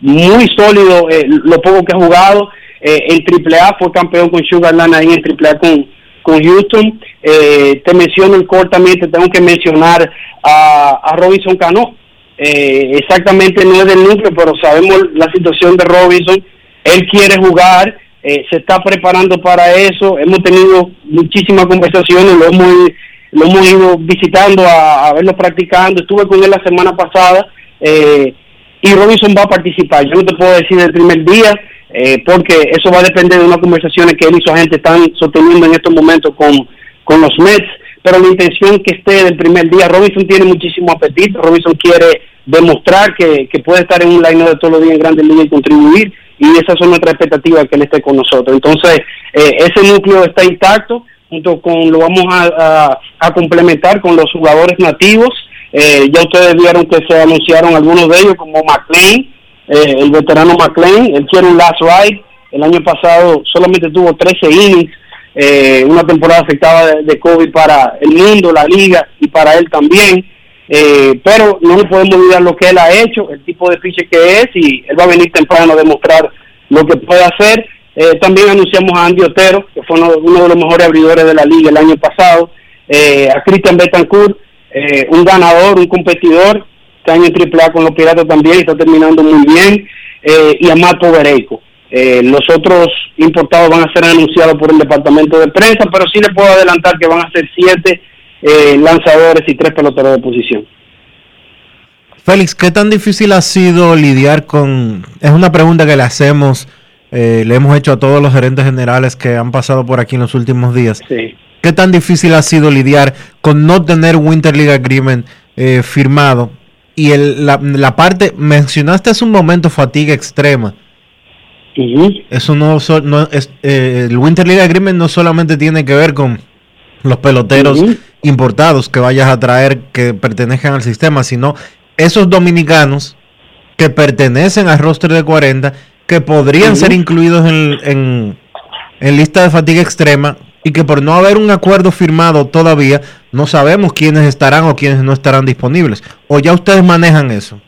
S9: muy sólido eh, lo poco que ha jugado. Eh, en AAA fue campeón con Sugarland ahí en AAA con, con Houston. Eh, te menciono el core también, te tengo que mencionar a, a Robinson Cano. Eh, exactamente no es del núcleo, pero sabemos la situación de Robinson. Él quiere jugar, se está preparando para eso. Hemos tenido muchísimas conversaciones, lo hemos lo hemos ido visitando a, verlo practicando. Estuve con él la semana pasada eh, y Robinson va a participar. Yo no te puedo decir el primer día eh, porque eso va a depender de unas conversaciones que él y su agente están sosteniendo en estos momentos con, con los Mets. Pero la intención que esté del primer día, Robinson tiene muchísimo apetito. Robinson quiere demostrar que, que puede estar en un line de todos los días en Grandes Ligas y contribuir. Y esas son nuestras expectativas que él esté con nosotros. Entonces, eh, ese núcleo está intacto junto con lo vamos a, a, complementar con los jugadores nativos. Eh, ya ustedes vieron que se anunciaron algunos de ellos, como McLean, eh, el veterano McLean, él quiere un last ride. El año pasado solamente tuvo 13 innings, eh, una temporada afectada de, COVID para el mundo, la liga y para él también. pero no podemos olvidar lo que él ha hecho, el tipo de pitcher que es, y él va a venir temprano a demostrar lo que puede hacer. Eh, también anunciamos a Andy Otero, que fue uno, de los mejores abridores de la liga el año pasado. Eh, a Christian Betancourt, eh, un ganador, un competidor, está en AAA con los Piratas también, está terminando muy bien. y a Marco Bereico. los otros importados van a ser anunciados por el departamento de prensa, pero sí le puedo adelantar que van a ser siete lanzadores y tres peloteros de posición.
S1: Félix, ¿qué tan difícil ha sido lidiar con... Es una pregunta que le hacemos eh, le hemos hecho a todos los gerentes generales que han pasado por aquí en los últimos días. ¿Qué tan difícil ha sido lidiar con no tener Winter League Agreement eh, firmado? Y el, la, parte, mencionaste hace un momento fatiga extrema. Eso no, no es, eh, el Winter League Agreement no solamente tiene que ver con los peloteros importados que vayas a traer que pertenezcan al sistema, sino esos dominicanos que pertenecen al roster de 40 que podrían ser incluidos en, en, lista de fatiga extrema y que por no haber un acuerdo firmado todavía, no sabemos quiénes estarán o quiénes no estarán disponibles. ¿O ya ustedes manejan eso?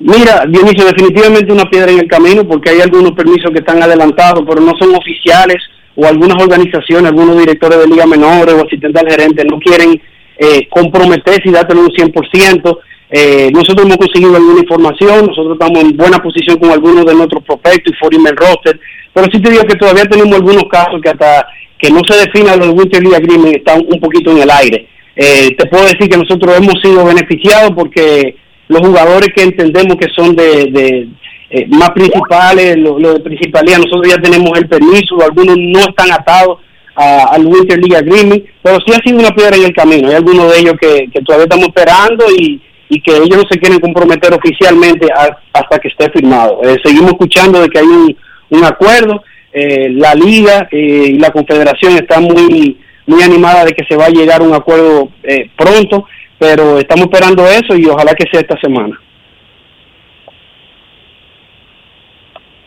S9: Mira, Dionisio, definitivamente una piedra en el camino porque hay algunos permisos que están adelantados, pero no son oficiales o algunas organizaciones, algunos directores de liga menores o asistentes al gerente no quieren eh, comprometerse y dártelo un 100%. Eh, nosotros hemos conseguido alguna información, nosotros estamos en buena posición con algunos de nuestros prospectos y Foreman roster, pero sí te digo que todavía tenemos algunos casos que hasta que no se defina los Winter League Agreement están un poquito en el aire. Eh, te puedo decir que nosotros hemos sido beneficiados porque los jugadores que entendemos que son de, eh, más principales, los lo de principalía, nosotros ya tenemos el permiso, algunos no están atados al Winter League Agreement, pero sí ha sido una piedra en el camino. Hay algunos de ellos que, todavía estamos esperando y y que ellos no se quieren comprometer oficialmente hasta que esté firmado. Eh, seguimos escuchando de que hay un, un acuerdo, eh, la liga eh, y la confederación están muy muy animada de que se va a llegar a un acuerdo pronto, pero estamos esperando eso y ojalá que sea esta semana.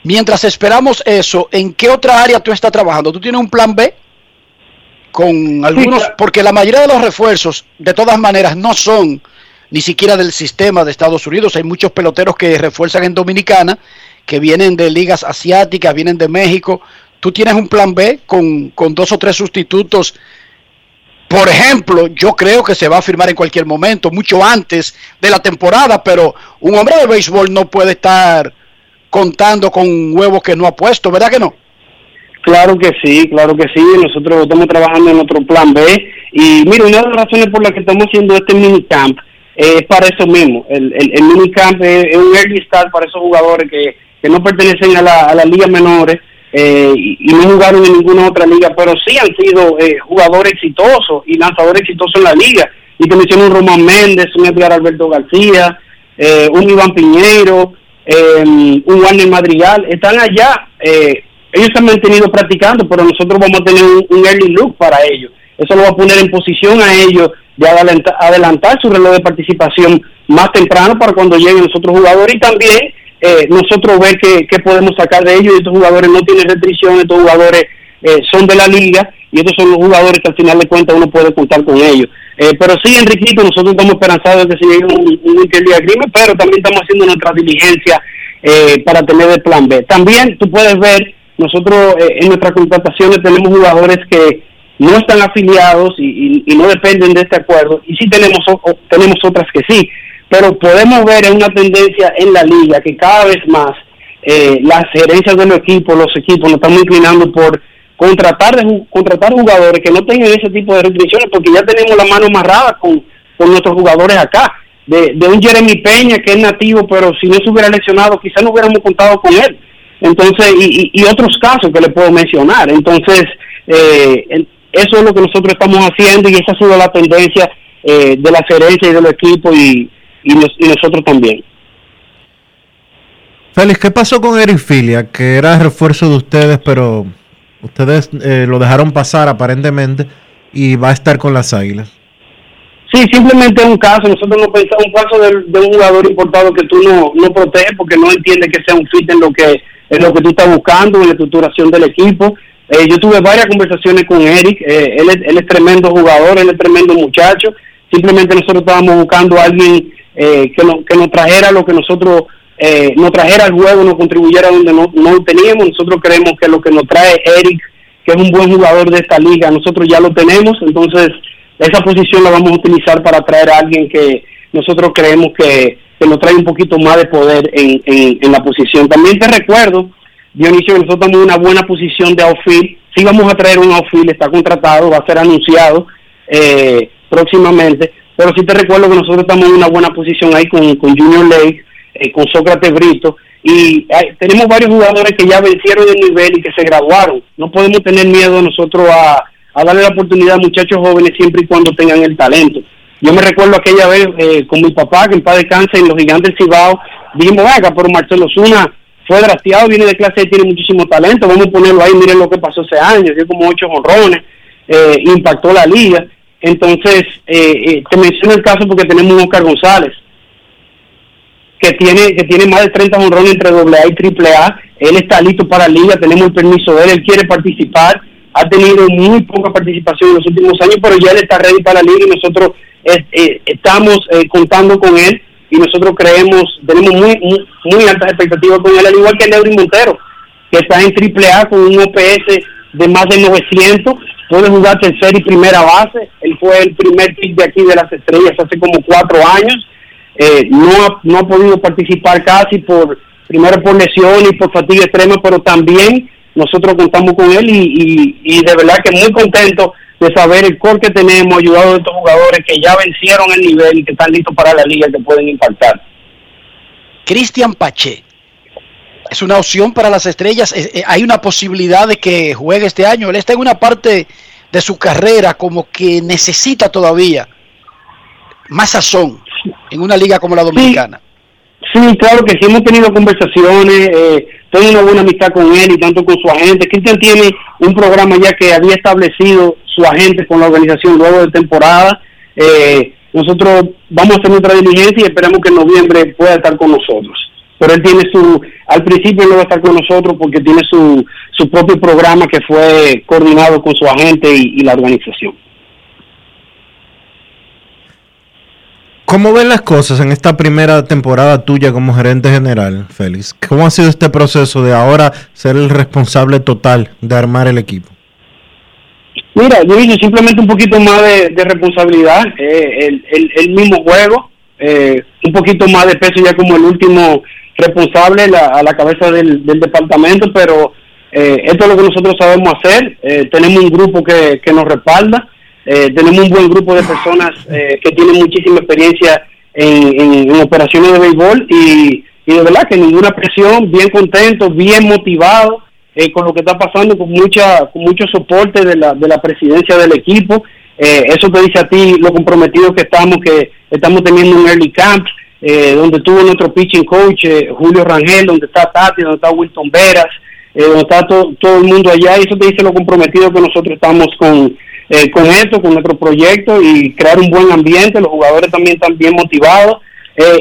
S3: Mientras esperamos eso, ¿en qué otra área tú estás trabajando? ¿Tú tienes un plan B? Con algunos,
S9: claro.
S3: porque la mayoría de los refuerzos, de todas maneras, no son ni siquiera del sistema de Estados Unidos. Hay muchos peloteros que refuerzan en Dominicana, que vienen de ligas asiáticas, vienen de México. Tú tienes un plan B con, con dos o tres sustitutos. Por ejemplo, yo creo que se va a firmar en cualquier momento, mucho antes de la temporada, pero un hombre de béisbol no puede estar contando con huevos que no ha puesto, ¿verdad que no?
S9: Claro que sí, claro que sí. Nosotros estamos trabajando en otro plan B. Y mira, una de las razones por las que estamos haciendo este minicamp es para eso mismo. El, el, el minicamp es, es un early start para esos jugadores que, que no pertenecen a la, a las ligas menores eh, y, no jugaron en ninguna otra liga, pero sí han sido eh, jugadores exitosos y lanzadores exitosos en la liga. Y te menciono un Román Méndez, un Edgar Alberto García, eh, un Iván Piñeiro, eh, un Warner Madrigal. Están allá. Eh, ellos se han mantenido practicando, pero nosotros vamos a tener un, un early look para ellos. Eso lo va a poner en posición a ellos de adelantar, adelantar su reloj de participación más temprano para cuando lleguen los otros jugadores y también eh, nosotros ver qué, podemos sacar de ellos. Estos jugadores no tienen restricciones, estos jugadores eh, son de la liga y estos son los jugadores que al final de cuentas uno puede contar con ellos. Eh, pero sí, Enriquito, nosotros estamos esperanzados de que se llegue un, un interview agreement, pero también estamos haciendo nuestra diligencia eh, para tener el plan B. También tú puedes ver, nosotros en nuestras contrataciones tenemos jugadores que no están afiliados y, y, y no dependen de este acuerdo, y sí tenemos, o tenemos otras que sí, pero podemos ver una tendencia en la liga que cada vez más eh, las gerencias de los equipos, los equipos nos estamos inclinando por contratar de, contratar jugadores que no tengan ese tipo de restricciones porque ya tenemos la mano amarrada con, con nuestros jugadores acá. De, de un Jeremy Peña que es nativo, pero si no se hubiera lesionado, quizás no hubiéramos contado con él. Entonces, y, y, otros casos que le puedo mencionar. Entonces, eh, eso es lo que nosotros estamos haciendo y esa ha sido la tendencia eh, de la gerencia y del equipo y, y, nos- y nosotros también.
S1: Félix, ¿qué pasó con Eric Filia? Que era refuerzo de ustedes, pero ustedes eh, lo dejaron pasar aparentemente y va a estar con las águilas.
S9: Sí, simplemente es un caso. Nosotros no pensamos un caso de, de un jugador importado que tú no, no proteges porque no entiende que sea un fit en lo que en lo que tú estás buscando, en la estructuración del equipo. Eh, yo tuve varias conversaciones con Eric. eh, él, es, él es tremendo jugador, él es tremendo muchacho. Simplemente nosotros estábamos buscando a alguien eh, que, no, que nos trajera lo que nosotros eh, nos trajera al juego, nos contribuyera donde no, no teníamos. Nosotros creemos que lo que nos trae Eric, que es un buen jugador de esta liga, nosotros ya lo tenemos. Entonces, esa posición la vamos a utilizar para traer a alguien que nosotros creemos que, que nos trae un poquito más de poder en, en, en la posición. También te recuerdo, Dionisio, que nosotros estamos en una buena posición de outfield. Sí vamos a traer un outfield, está contratado, va a ser anunciado eh, próximamente. Pero sí te recuerdo que nosotros estamos en una buena posición ahí con, con Junior Lake, eh, con Sócrates Brito. Y hay- tenemos varios jugadores que ya vencieron el nivel y que se graduaron. No podemos tener miedo nosotros a, darle la oportunidad a muchachos jóvenes siempre y cuando tengan el talento. Yo me recuerdo aquella vez eh, con mi papá, que en paz descanse, en los gigantes Cibao, dijimos, venga, pero Marcelo Zuna fue drafteado, viene de clase y tiene muchísimo talento, vamos a ponerlo ahí, miren lo que pasó ese año, dio como ocho honrones, eh, impactó la liga. Entonces, eh, eh, te menciono el caso porque tenemos un Oscar González, que tiene que tiene más de 30 honrones entre AA y AAA. Él está listo para la liga, tenemos el permiso de él, él quiere participar. Ha tenido muy poca participación en los últimos años, pero ya él está ready para la liga y nosotros eh, eh, estamos contando con él y nosotros creemos, tenemos muy, muy, muy altas expectativas con él, al igual que Neuri Montero, que está en AAA con un OPS de más de 900, puede jugar tercera y primera base. Él fue el primer pick de aquí de las estrellas hace como cuatro años. Eh, no, ha, no ha podido participar casi por primero por lesión y por fatiga extrema, pero también nosotros contamos con él y, y, y de verdad que muy contento de saber el core que tenemos, ayudado a estos jugadores que ya vencieron el nivel y que están listos para la liga que pueden impactar.
S3: Cristian Pache. Es una opción para las estrellas. Eh, hay una posibilidad de que juegue este año. Él está en una parte de su carrera como que necesita todavía más sazón en una liga como la dominicana.
S9: Sí, claro que sí, hemos tenido conversaciones, eh, tengo una buena amistad con él y tanto con su agente. Cristian tiene un programa ya que había establecido su agente con la organización luego de temporada. Eh, nosotros vamos a hacer nuestra diligencia y esperamos que en noviembre pueda estar con nosotros. Pero él tiene su, al principio no va a estar con nosotros porque tiene su, su propio programa que fue coordinado con su agente y, la organización.
S1: ¿Cómo ven las cosas en esta primera temporada tuya como gerente general, Félix? ¿Cómo ha sido este proceso de ahora ser el responsable total de armar el equipo?
S9: Mira, yo hice simplemente un poquito más de, responsabilidad, eh, el, el, mismo juego, eh, un poquito más de peso ya como el último responsable a la cabeza del, departamento, pero eh, esto es lo que nosotros sabemos hacer. tenemos un grupo que, que nos respalda, tenemos un buen grupo de personas que tienen muchísima experiencia en, en, operaciones de béisbol y, y de verdad que ninguna presión, bien contentos, bien motivados eh, con lo que está pasando, con mucha con mucho soporte de la, de la presidencia del equipo. Eh, eso te dice a ti lo comprometido que estamos, que estamos teniendo un early camp, eh, donde tuvo nuestro pitching coach, Julio Rangel, donde está Tati, donde está Wilton Veras, donde está todo el mundo allá, y eso te dice lo comprometido que nosotros estamos con, con esto, con nuestro proyecto, y crear un buen ambiente, los jugadores también están bien motivados.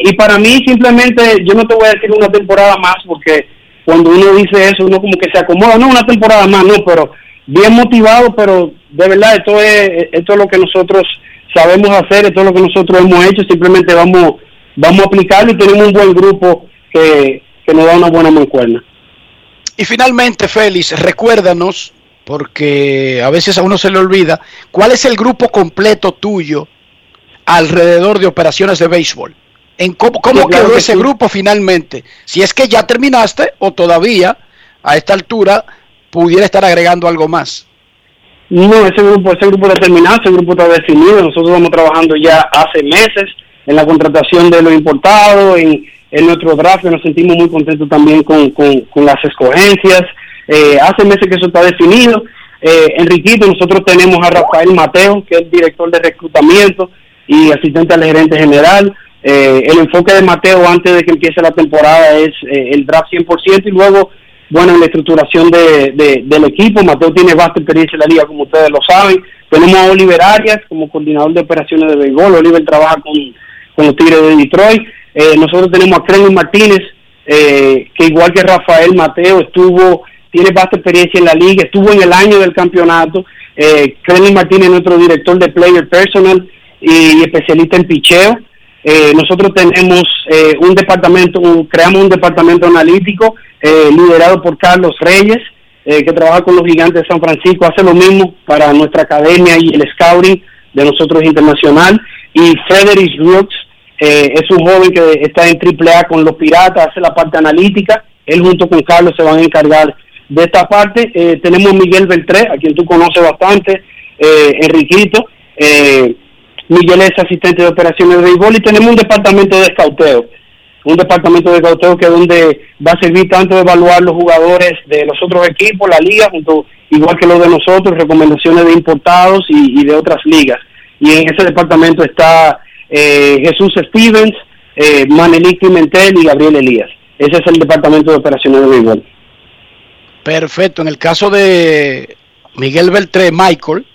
S9: y para mí simplemente, yo no te voy a decir una temporada más porque cuando uno dice eso, uno como que se acomoda, no una temporada más, no, pero bien motivado, pero de verdad esto es, esto es lo que nosotros sabemos hacer, esto es lo que nosotros hemos hecho, simplemente vamos, vamos a aplicarlo y tenemos un buen grupo que, que nos da una buena mancuerna.
S3: Y finalmente, Félix, recuérdanos, porque a veces a uno se le olvida, ¿cuál es el grupo completo tuyo alrededor de operaciones de béisbol? en cómo, quedó ese grupo finalmente. Si es que ya terminaste o todavía a esta altura pudiera estar agregando algo más.
S9: No, ese grupo, ese grupo está terminado, ese grupo está definido. Nosotros vamos trabajando ya hace meses en la contratación de los importados, en, en nuestro draft, nos sentimos muy contentos también con, con, las escogencias. Eh, hace meses que eso está definido. Eh, Enriquito, nosotros tenemos a Rafael Mateo, que es director de reclutamiento y asistente al gerente general. Eh, el enfoque de Mateo antes de que empiece la temporada es eh, el draft 100% y luego, bueno, en la estructuración de, del equipo. Mateo tiene vasta experiencia en la liga, como ustedes lo saben. Tenemos a Oliver Arias como coordinador de operaciones de béisbol. Oliver trabaja con, con los Tigres de Detroit. Eh, nosotros tenemos a Krenny Martínez, que igual que Rafael Mateo, estuvo tiene vasta experiencia en la liga, estuvo en el año del campeonato. Eh, Martínez, nuestro director de Player Personal y especialista en picheo. Eh, nosotros tenemos eh, un departamento, creamos un departamento analítico eh, liderado por Carlos Reyes, que trabaja con los gigantes de San Francisco, hace lo mismo para nuestra academia y el scouting de nosotros internacional. Y Frederick Brooks es un joven que está en AAA con los Piratas, hace la parte analítica. Él junto con Carlos se van a encargar de esta parte. tenemos Miguel Beltré, a quien tú conoces bastante, Enriquito. Eh, Miguel es asistente de operaciones de béisbol y tenemos un departamento de escauteo. Un departamento de escauteo que es donde va a servir tanto de evaluar los jugadores de los otros equipos, la liga, junto igual que los de nosotros, recomendaciones de importados y, de otras ligas. Y en ese departamento está eh, Jesús Stevens, eh, Manelik Pimentel y Gabriel Elías. Ese es el departamento de operaciones de béisbol.
S3: Perfecto. En el caso de Miguel Beltré, Michael,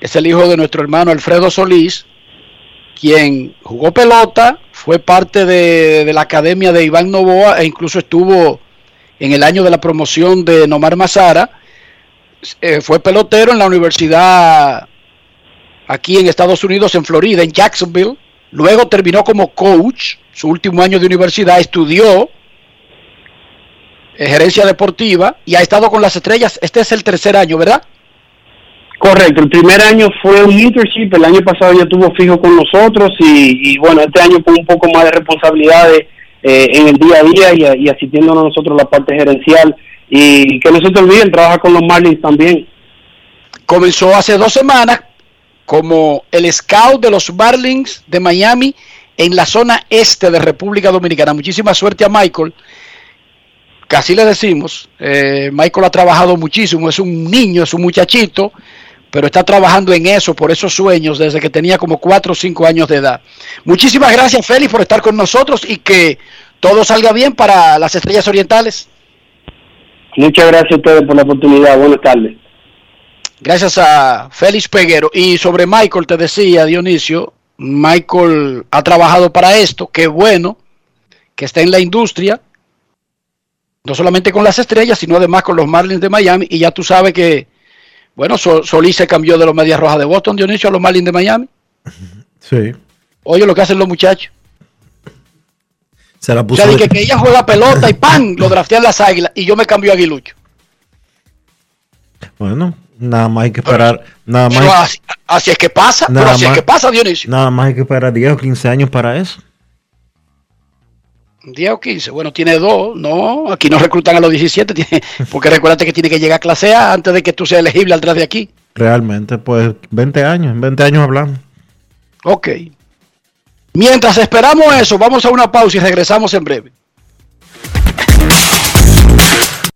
S3: es el hijo de nuestro hermano Alfredo Solís, quien jugó pelota, fue parte de, la academia de Iván Novoa e incluso estuvo en el año de la promoción de Nomar Mazara. Eh, fue pelotero en la universidad aquí en Estados Unidos, en Florida, en Jacksonville. Luego terminó como coach, su último año de universidad, estudió gerencia deportiva y ha estado con las estrellas. Este es el tercer año, ¿verdad?
S9: Correcto, el primer año fue un internship, el año pasado ya estuvo fijo con nosotros y, bueno, este año con un poco más de responsabilidades eh, en el día a día y, asistiendo a nosotros la parte gerencial y que no se te olviden, trabaja con los Marlins también.
S3: Comenzó hace dos semanas como el scout de los Marlins de Miami en la zona este de República Dominicana. Muchísima suerte a Michael. Casi le decimos, eh, Michael ha trabajado muchísimo, es un niño, es un muchachito, pero está trabajando en eso, por esos sueños, desde que tenía como 4 o 5 años de edad. Muchísimas gracias, Félix, por estar con nosotros y que todo salga bien para las Estrellas Orientales.
S9: Muchas gracias a ustedes por la oportunidad. Buenas tardes.
S3: Gracias a Félix Peguero. Y sobre Michael te decía, Dionisio, Michael ha trabajado para esto, qué bueno que está en la industria, no solamente con las estrellas, sino además con los Marlins de Miami. Y ya tú sabes que, bueno, Solís se cambió de los Medias Rojas de Boston, Dionisio, a los Marlins de Miami.
S1: Sí.
S3: Oye lo que hacen los muchachos.
S1: Se la
S3: O sea, de que, que ella juega pelota y ¡pam! Lo draftean las águilas y yo me cambio a Aguilucho.
S1: Bueno, nada más hay que esperar. Nada
S3: Pero
S1: más,
S3: así, así es que pasa, pero así es que pasa, Dionisio.
S1: nada más hay que esperar 10 o 15 años para eso.
S3: 10 o 15, bueno, tiene dos, no, aquí no reclutan a los 17, tiene, porque recuérdate que tiene que llegar a clase A antes de que tú seas elegible al draft de aquí.
S1: Realmente, pues 20 años, en 20 años hablamos.
S3: Ok. Mientras esperamos eso, vamos a una pausa y regresamos en breve.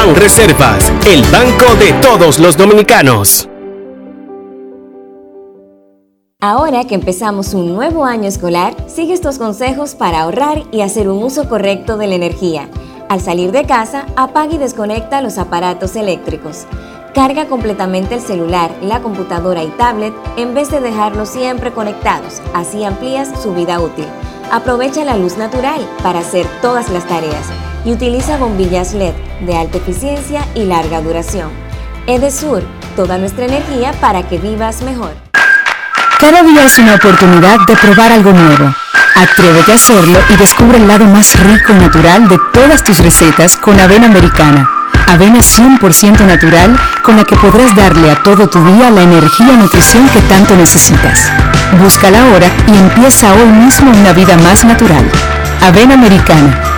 S10: Banreservas, el banco de todos los dominicanos.
S11: Ahora que empezamos un nuevo año escolar, sigue estos consejos para ahorrar y hacer un uso correcto de la energía. Al salir de casa, apaga y desconecta los aparatos eléctricos. Carga completamente el celular, la computadora y tablet en vez de dejarlos siempre conectados, así amplías su vida útil. Aprovecha la luz natural para hacer todas las tareas y utiliza bombillas LED de alta eficiencia y larga duración. Edesur, toda nuestra energía para que vivas mejor.
S12: Cada día es una oportunidad de probar algo nuevo. Atrévete a hacerlo y descubre el lado más rico y natural de todas tus recetas con avena americana. Avena 100% natural con la que podrás darle a todo tu día la energía y nutrición que tanto necesitas. Búscala ahora y empieza hoy mismo una vida más natural. Avena americana,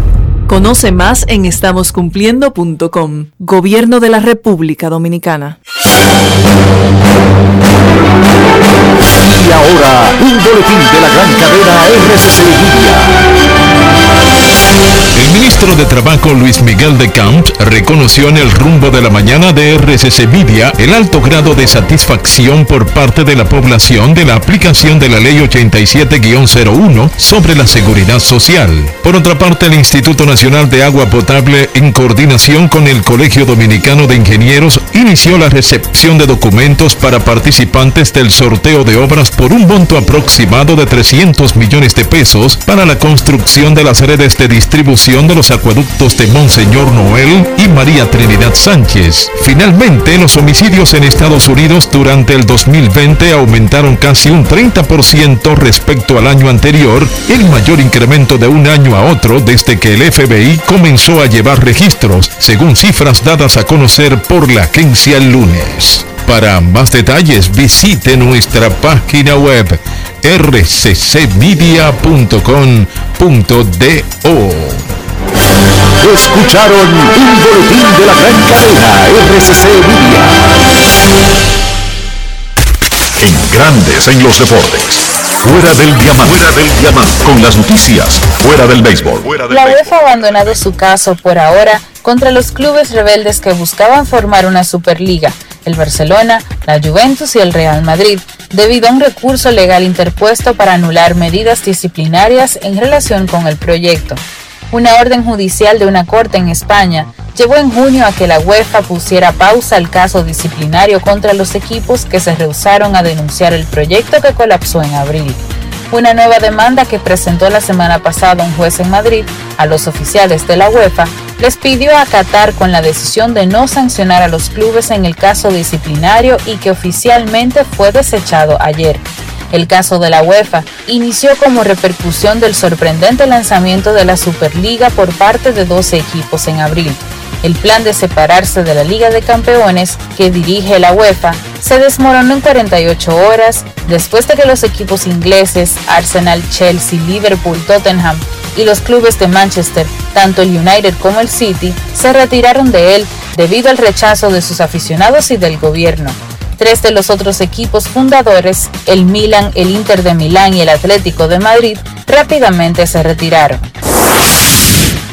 S13: Conoce más en estamoscumpliendo.com. Gobierno de la República Dominicana.
S2: Y ahora, un boletín de la gran cadena RCC.
S14: Ministro de Trabajo Luis Miguel de Camps reconoció en el rumbo de la mañana de RCC Media el alto grado de satisfacción por parte de la población de la aplicación de la Ley 87-01 sobre la seguridad social. Por otra parte, el Instituto Nacional de Agua Potable, en coordinación con el Colegio Dominicano de Ingenieros, inició la recepción de documentos para participantes del sorteo de obras por un monto aproximado de 300 millones de pesos para la construcción de las redes de distribución de los acueductos de Monseñor Noel y María Trinidad Sánchez. Finalmente, los homicidios en Estados Unidos durante el 2020 aumentaron casi un 30% respecto al año anterior, el mayor incremento de un año a otro desde que el FBI comenzó a llevar registros, según cifras dadas a conocer por la agencia el lunes. Para más detalles visite nuestra página web rccmedia.com.do.
S2: Escucharon un boletín de la gran cadena RCC Media. En Grandes en los deportes. Fuera del diamante. Fuera del diamante. Con las noticias. Fuera del béisbol.
S15: La UEFA ha abandonado su caso por ahora contra los clubes rebeldes que buscaban formar una Superliga, el Barcelona, la Juventus y el Real Madrid, debido a un recurso legal interpuesto para anular medidas disciplinarias en relación con el proyecto. Una orden judicial de una corte en España llevó en junio a que la UEFA pusiera pausa al caso disciplinario contra los equipos que se rehusaron a denunciar el proyecto que colapsó en abril. Una nueva demanda que presentó la semana pasada un juez en Madrid a los oficiales de la UEFA les pidió acatar con la decisión de no sancionar a los clubes en el caso disciplinario y que oficialmente fue desechado ayer. El caso de la UEFA inició como repercusión del sorprendente lanzamiento de la Superliga por parte de 12 equipos en abril. El plan de separarse de la Liga de Campeones que dirige la UEFA se desmoronó en 48 horas después de que los equipos ingleses Arsenal, Chelsea, Liverpool, Tottenham y los clubes de Manchester, tanto el United como el City, se retiraron de él debido al rechazo de sus aficionados y del gobierno. Tres de los otros equipos fundadores, el Milan, el Inter de Milán y el Atlético de Madrid, rápidamente se retiraron.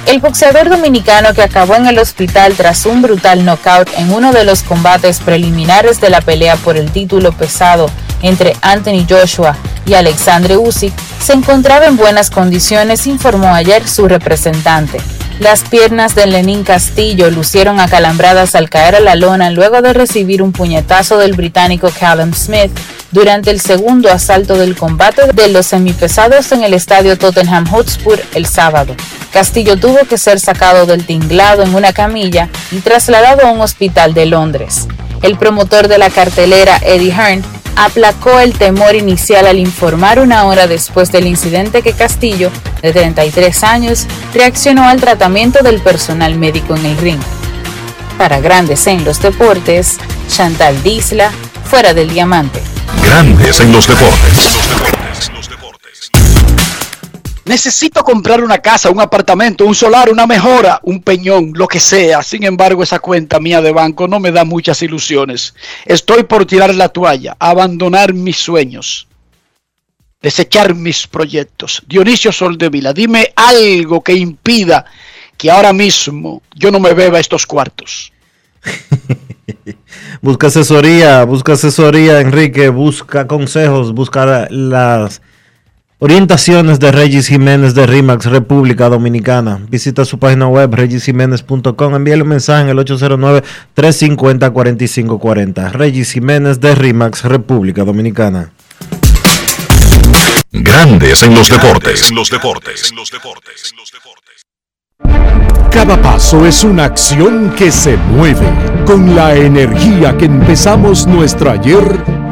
S15: El boxeador dominicano que acabó en el hospital tras un brutal knockout en uno de los combates preliminares de la pelea por el título pesado entre Anthony Joshua y Alexandre Usyk se encontraba en buenas condiciones, informó ayer su representante. Las piernas de Lenín Castillo lucieron acalambradas al caer a la lona luego de recibir un puñetazo del británico Callum Smith durante el segundo asalto del combate de los semipesados en el estadio Tottenham Hotspur el sábado. Castillo tuvo que ser sacado del tinglado en una camilla y trasladado a un hospital de Londres. El promotor de la cartelera, Eddie Hearn, aplacó el temor inicial al informar una hora después del incidente que Castillo, de 33 años, reaccionó al tratamiento del personal médico en el ring. Para Grandes en los Deportes, Chantal Disla, fuera del diamante.
S2: Grandes en los deportes.
S3: Necesito comprar una casa, un apartamento, un solar, una mejora, un peñón, lo que sea. Sin embargo, esa cuenta mía de banco no me da muchas ilusiones. Estoy por tirar la toalla, abandonar mis sueños, desechar mis proyectos. Dionisio Soldevila, dime algo que impida que ahora mismo yo no me beba estos cuartos.
S1: busca asesoría, busca asesoría, Enrique, busca consejos, busca las Orientaciones de Regis Jiménez de RIMAX República Dominicana. Visita su página web regisjiménez.com. Envíale un mensaje en el 809-350-4540. Regis Jiménez de RIMAX República Dominicana.
S2: Grandes en los deportes. los deportes.
S16: Cada paso es una acción que se mueve con la energía que empezamos nuestro ayer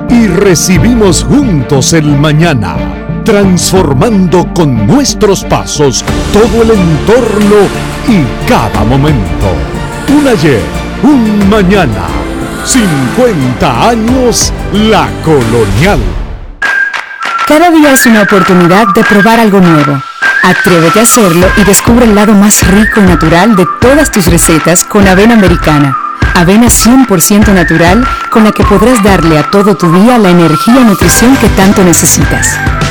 S16: y recibimos juntos el mañana transformando con nuestros pasos todo el entorno y cada momento. Un ayer, un mañana, 50 años la colonial.
S12: Cada día es una oportunidad de probar algo nuevo. Atrévete a hacerlo y descubre el lado más rico y natural de todas tus recetas con avena americana. Avena 100% natural con la que podrás darle a todo tu día la energía y nutrición que tanto necesitas.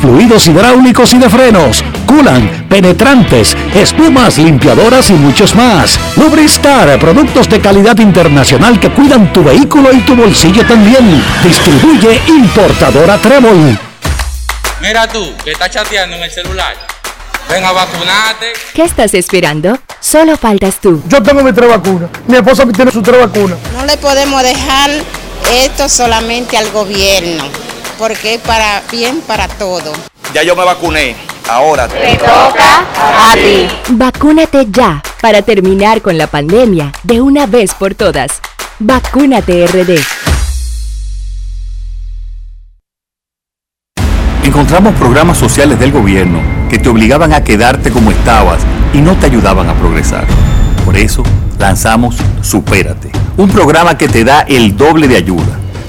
S17: fluidos hidráulicos y de frenos, culan, penetrantes, espumas, limpiadoras y muchos más. Lubristar, productos de calidad internacional que cuidan tu vehículo y tu bolsillo también. Distribuye importadora Trébol.
S18: Mira tú, que estás chateando en el celular. Ven a vacunarte.
S19: ¿Qué estás esperando? Solo faltas tú.
S20: Yo tengo mi tres vacunas. Mi esposa tiene su tres vacunas.
S21: No le podemos dejar esto solamente al gobierno porque es para bien para todo.
S18: Ya yo me vacuné, ahora
S19: te toca a ti. Vacúnate ya para terminar con la pandemia de una vez por todas. Vacúnate RD.
S22: Encontramos programas sociales del gobierno que te obligaban a quedarte como estabas y no te ayudaban a progresar. Por eso lanzamos Supérate, un programa que te da el doble de ayuda.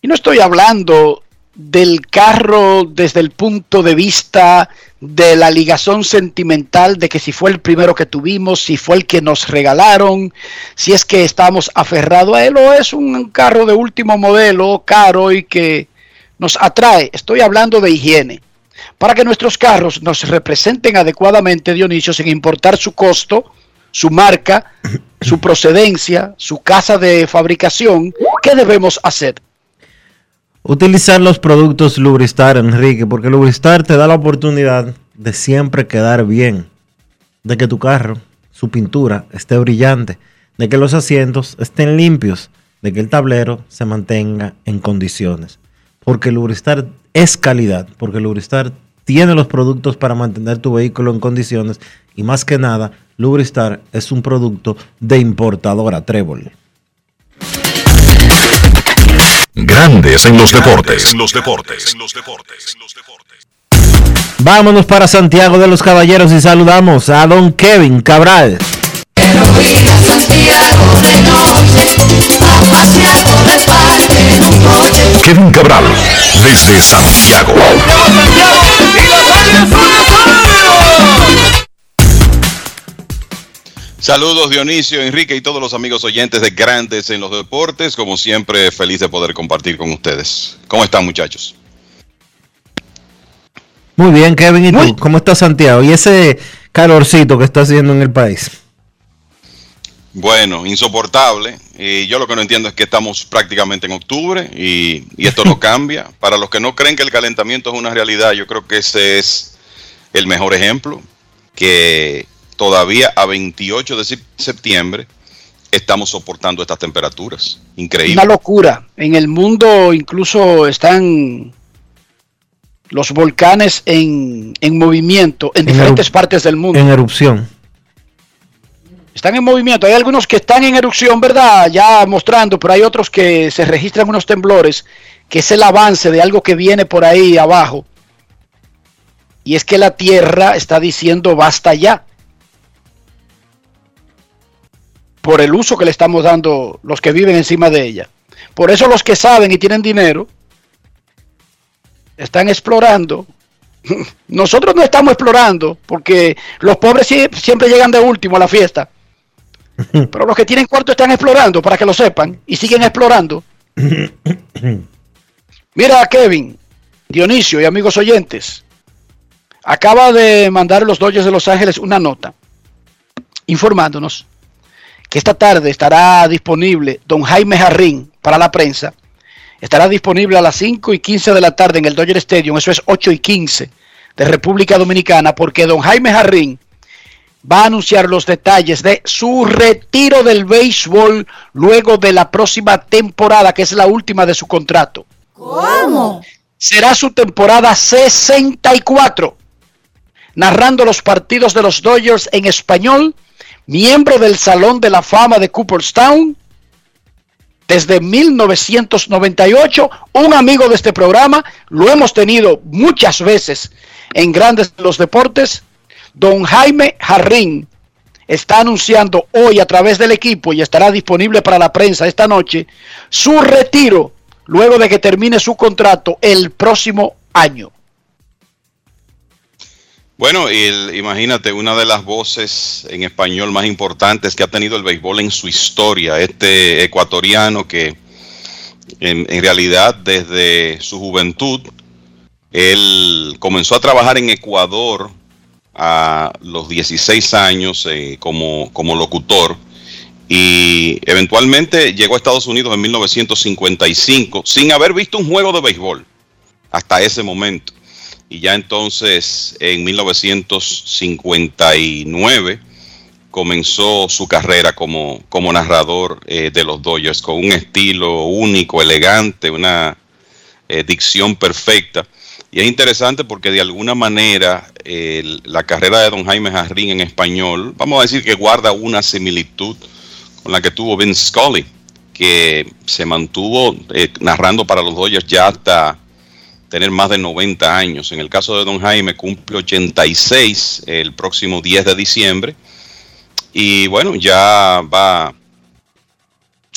S3: Y no estoy hablando del carro desde el punto de vista de la ligazón sentimental de que si fue el primero que tuvimos, si fue el que nos regalaron, si es que estamos aferrados a él o es un carro de último modelo, caro y que nos atrae. Estoy hablando de higiene. Para que nuestros carros nos representen adecuadamente, Dionisio, sin importar su costo, su marca, su procedencia, su casa de fabricación, ¿qué debemos hacer?
S1: Utilizar los productos Lubristar, Enrique, porque Lubristar te da la oportunidad de siempre quedar bien, de que tu carro, su pintura esté brillante, de que los asientos estén limpios, de que el tablero se mantenga en condiciones. Porque Lubristar es calidad, porque Lubristar tiene los productos para mantener tu vehículo en condiciones y más que nada, Lubristar es un producto de importadora Trébol.
S2: Grandes en los deportes. En los deportes.
S1: Vámonos para Santiago de los Caballeros y saludamos a don Kevin Cabral.
S2: Kevin Cabral, desde Santiago.
S23: Saludos Dionisio, Enrique y todos los amigos oyentes de Grandes en los Deportes. Como siempre, feliz de poder compartir con ustedes. ¿Cómo están muchachos?
S1: Muy bien, Kevin. ¿Y tú? ¿Cómo está Santiago? ¿Y ese calorcito que está haciendo en el país?
S23: Bueno, insoportable. Y yo lo que no entiendo es que estamos prácticamente en octubre y, y esto no cambia. Para los que no creen que el calentamiento es una realidad, yo creo que ese es el mejor ejemplo. Que todavía a 28 de septiembre estamos soportando estas temperaturas. Increíble.
S3: Una locura. En el mundo incluso están los volcanes en, en movimiento en, diferentes partes del mundo.
S1: En erupción.
S3: Están en movimiento. Hay algunos que están en erupción, ¿verdad? Ya mostrando, pero hay otros que se registran unos temblores, que es el avance de algo que viene por ahí abajo. Y es que la Tierra está diciendo basta ya. Por el uso que le estamos dando los que viven encima de ella. Por eso los que saben y tienen dinero están explorando. Nosotros no estamos explorando porque los pobres siempre llegan de último a la fiesta. Pero los que tienen cuarto están explorando para que lo sepan y siguen explorando. Mira, Kevin, Dionisio y amigos oyentes, acaba de mandar los Dodgers de Los Ángeles una nota informándonos que esta tarde estará disponible don Jaime Jarrín para la prensa. Estará disponible a las 5 y 15 de la tarde en el Dodger Stadium, eso es 8 y 15 de República Dominicana, porque don Jaime Jarrín va a anunciar los detalles de su retiro del béisbol luego de la próxima temporada, que es la última de su contrato.
S24: ¿Cómo?
S3: Será su temporada 64, narrando los partidos de los Dodgers en español miembro del Salón de la Fama de Cooperstown desde 1998, un amigo de este programa, lo hemos tenido muchas veces en Grandes los Deportes, don Jaime Jarrín está anunciando hoy a través del equipo y estará disponible para la prensa esta noche su retiro luego de que termine su contrato el próximo año.
S23: Bueno, imagínate, una de las voces en español más importantes que ha tenido el béisbol en su historia, este ecuatoriano que en, realidad desde su juventud, él comenzó a trabajar en Ecuador a los 16 años eh, como, como locutor y eventualmente llegó a Estados Unidos en 1955 sin haber visto un juego de béisbol hasta ese momento. Y ya entonces en 1959 comenzó su carrera como, como narrador eh, de los Dodgers con un estilo único, elegante, una eh, dicción perfecta. Y es interesante porque de alguna manera la carrera de don Jaime Jarrín en español, vamos a decir que guarda una similitud con la que tuvo Vince Scully, que se mantuvo eh, narrando para los Dodgers ya hasta tener más de 90 años. En el caso de don Jaime cumple 86 el próximo 10 de diciembre y bueno, ya va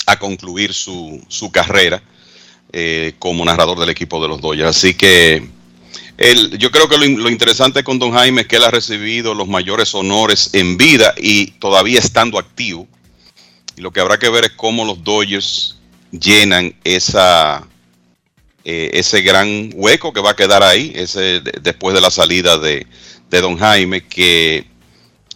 S23: a concluir su, su carrera eh, como narrador del equipo de los Dodgers. Así que él, yo creo que lo, interesante con Don Jaime es que él ha recibido los mayores honores en vida y todavía estando activo. Y lo que habrá que ver es cómo los Dodgers llenan esa, eh, ese gran hueco que va a quedar ahí, ese después de la salida de, de Don Jaime, que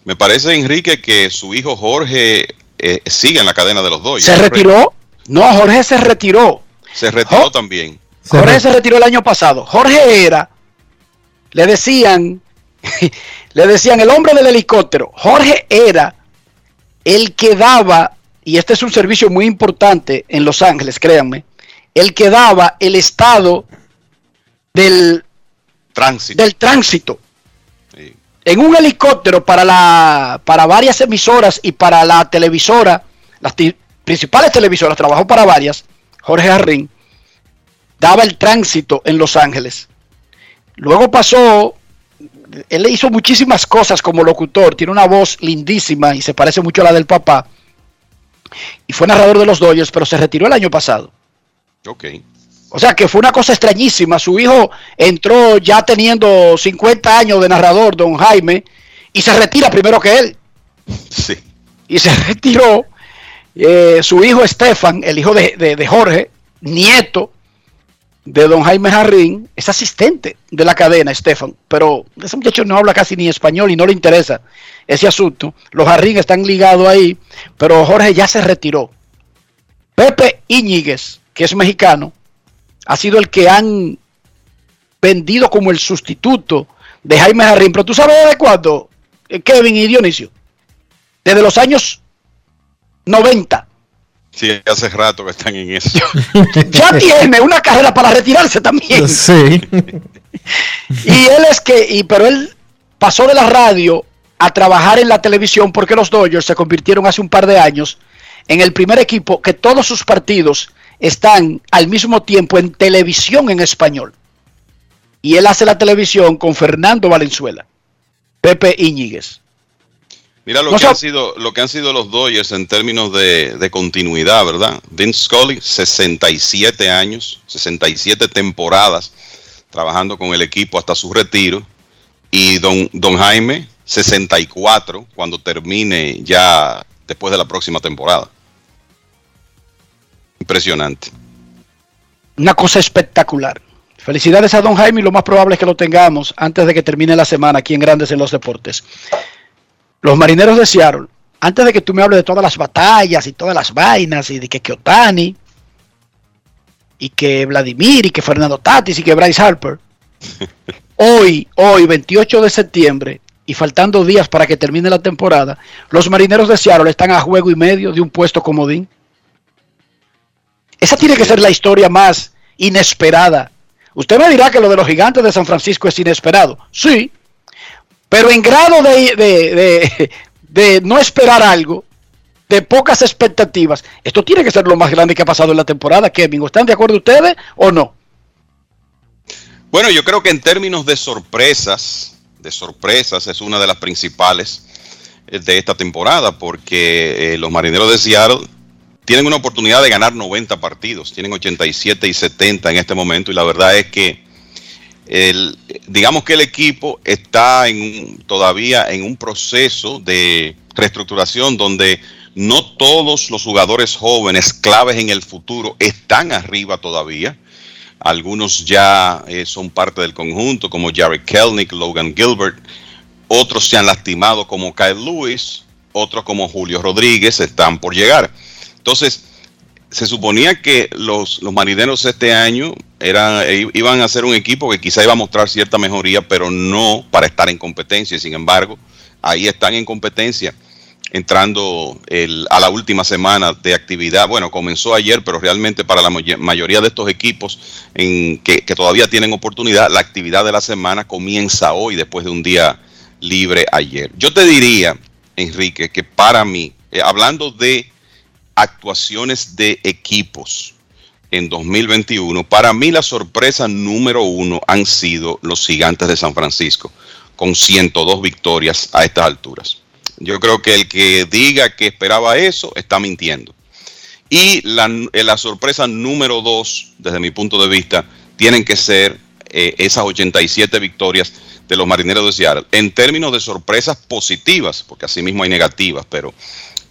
S23: me parece, Enrique, que su hijo Jorge eh, sigue en la cadena de los Dodgers.
S3: ¿Se retiró? No, Jorge se retiró.
S23: Se retiró también.
S3: Jorge se retiró el año pasado. Jorge era, le decían, le decían el hombre del helicóptero. Jorge era el que daba, y este es un servicio muy importante en Los Ángeles, créanme, el que daba el estado del
S23: tránsito.
S3: Del tránsito. Sí. En un helicóptero para, la, para varias emisoras y para la televisora, las principales televisoras, trabajó para varias, Jorge Jarrín, daba el tránsito en Los Ángeles. Luego pasó, él le hizo muchísimas cosas como locutor, tiene una voz lindísima y se parece mucho a la del papá. Y fue narrador de los Dodgers, pero se retiró el año pasado.
S23: Ok.
S3: O sea que fue una cosa extrañísima. Su hijo entró ya teniendo 50 años de narrador, don Jaime, y se retira primero que él.
S23: Sí.
S3: Y se retiró. Eh, su hijo Estefan, el hijo de, de, de, Jorge, nieto de don Jaime Jarrín, es asistente de la cadena, Estefan. Pero ese muchacho no habla casi ni español y no le interesa ese asunto. Los Jarrín están ligados ahí, pero Jorge ya se retiró. Pepe Íñiguez, que es mexicano, ha sido el que han vendido como el sustituto de Jaime Jarrín. Pero tú sabes de cuándo, Kevin y Dionisio. Desde los años 90.
S23: Sí, hace rato que están en eso.
S3: ya tiene una carrera para retirarse también.
S1: Sí.
S3: y él es que, y, pero él pasó de la radio a trabajar en la televisión porque los Dodgers se convirtieron hace un par de años en el primer equipo que todos sus partidos están al mismo tiempo en televisión en español. Y él hace la televisión con Fernando Valenzuela, Pepe Íñiguez.
S23: Mira lo, no que han sido, lo que han sido los Dodgers en términos de, de, continuidad, ¿verdad? Vince Scully, 67 años, 67 temporadas trabajando con el equipo hasta su retiro. Y don, don Jaime, 64 cuando termine ya después de la próxima temporada. Impresionante.
S3: Una cosa espectacular. Felicidades a don Jaime y lo más probable es que lo tengamos antes de que termine la semana aquí en Grandes en los Deportes. Los marineros de Seattle, antes de que tú me hables de todas las batallas y todas las vainas y de que Otani y que Vladimir y que Fernando Tatis y que Bryce Harper, hoy, hoy, 28 de septiembre, y faltando días para que termine la temporada, los marineros de Seattle están a juego y medio de un puesto comodín. Esa tiene que ser la historia más inesperada. Usted me dirá que lo de los gigantes de San Francisco es inesperado. Sí, pero en grado de, de, de, no esperar algo, de pocas expectativas, esto tiene que ser lo más grande que ha pasado en la temporada, Kevin. ¿Están de acuerdo ustedes o no?
S23: Bueno, yo creo que en términos de sorpresas, de sorpresas es una de las principales de esta temporada, porque eh, los marineros de Seattle tienen una oportunidad de ganar 90 partidos, tienen 87 y 70 en este momento y la verdad es que digamos que el equipo está en, todavía en un proceso de reestructuración donde no todos los jugadores jóvenes claves en el futuro están arriba todavía. Algunos ya eh, son parte del conjunto, como Jared Kelnick, Logan Gilbert. Otros se han lastimado, como Kyle Lewis. Otros, como Julio Rodríguez, están por llegar. Entonces, se suponía que los, los marineros este año Era, e- iban a ser un equipo que quizá iba a mostrar cierta mejoría, pero no para estar en competencia. Sin embargo, ahí están en competencia, entrando el- a la última semana de actividad. Bueno, comenzó ayer, pero realmente para la mayoría de estos equipos en que, que todavía tienen oportunidad, la actividad de la semana comienza hoy, después de un día libre ayer. Yo te diría, Enrique, que para mí, eh, hablando de actuaciones de equipos en 2021, para mí la sorpresa número uno han sido los gigantes de San Francisco, con 102 victorias a estas alturas. Yo creo que el que diga que esperaba eso está mintiendo. Y la, eh, sorpresa número dos, desde mi punto de vista, tienen que ser eh, esas 87 victorias de los marineros de Seattle. En términos de sorpresas positivas, porque así mismo hay negativas, pero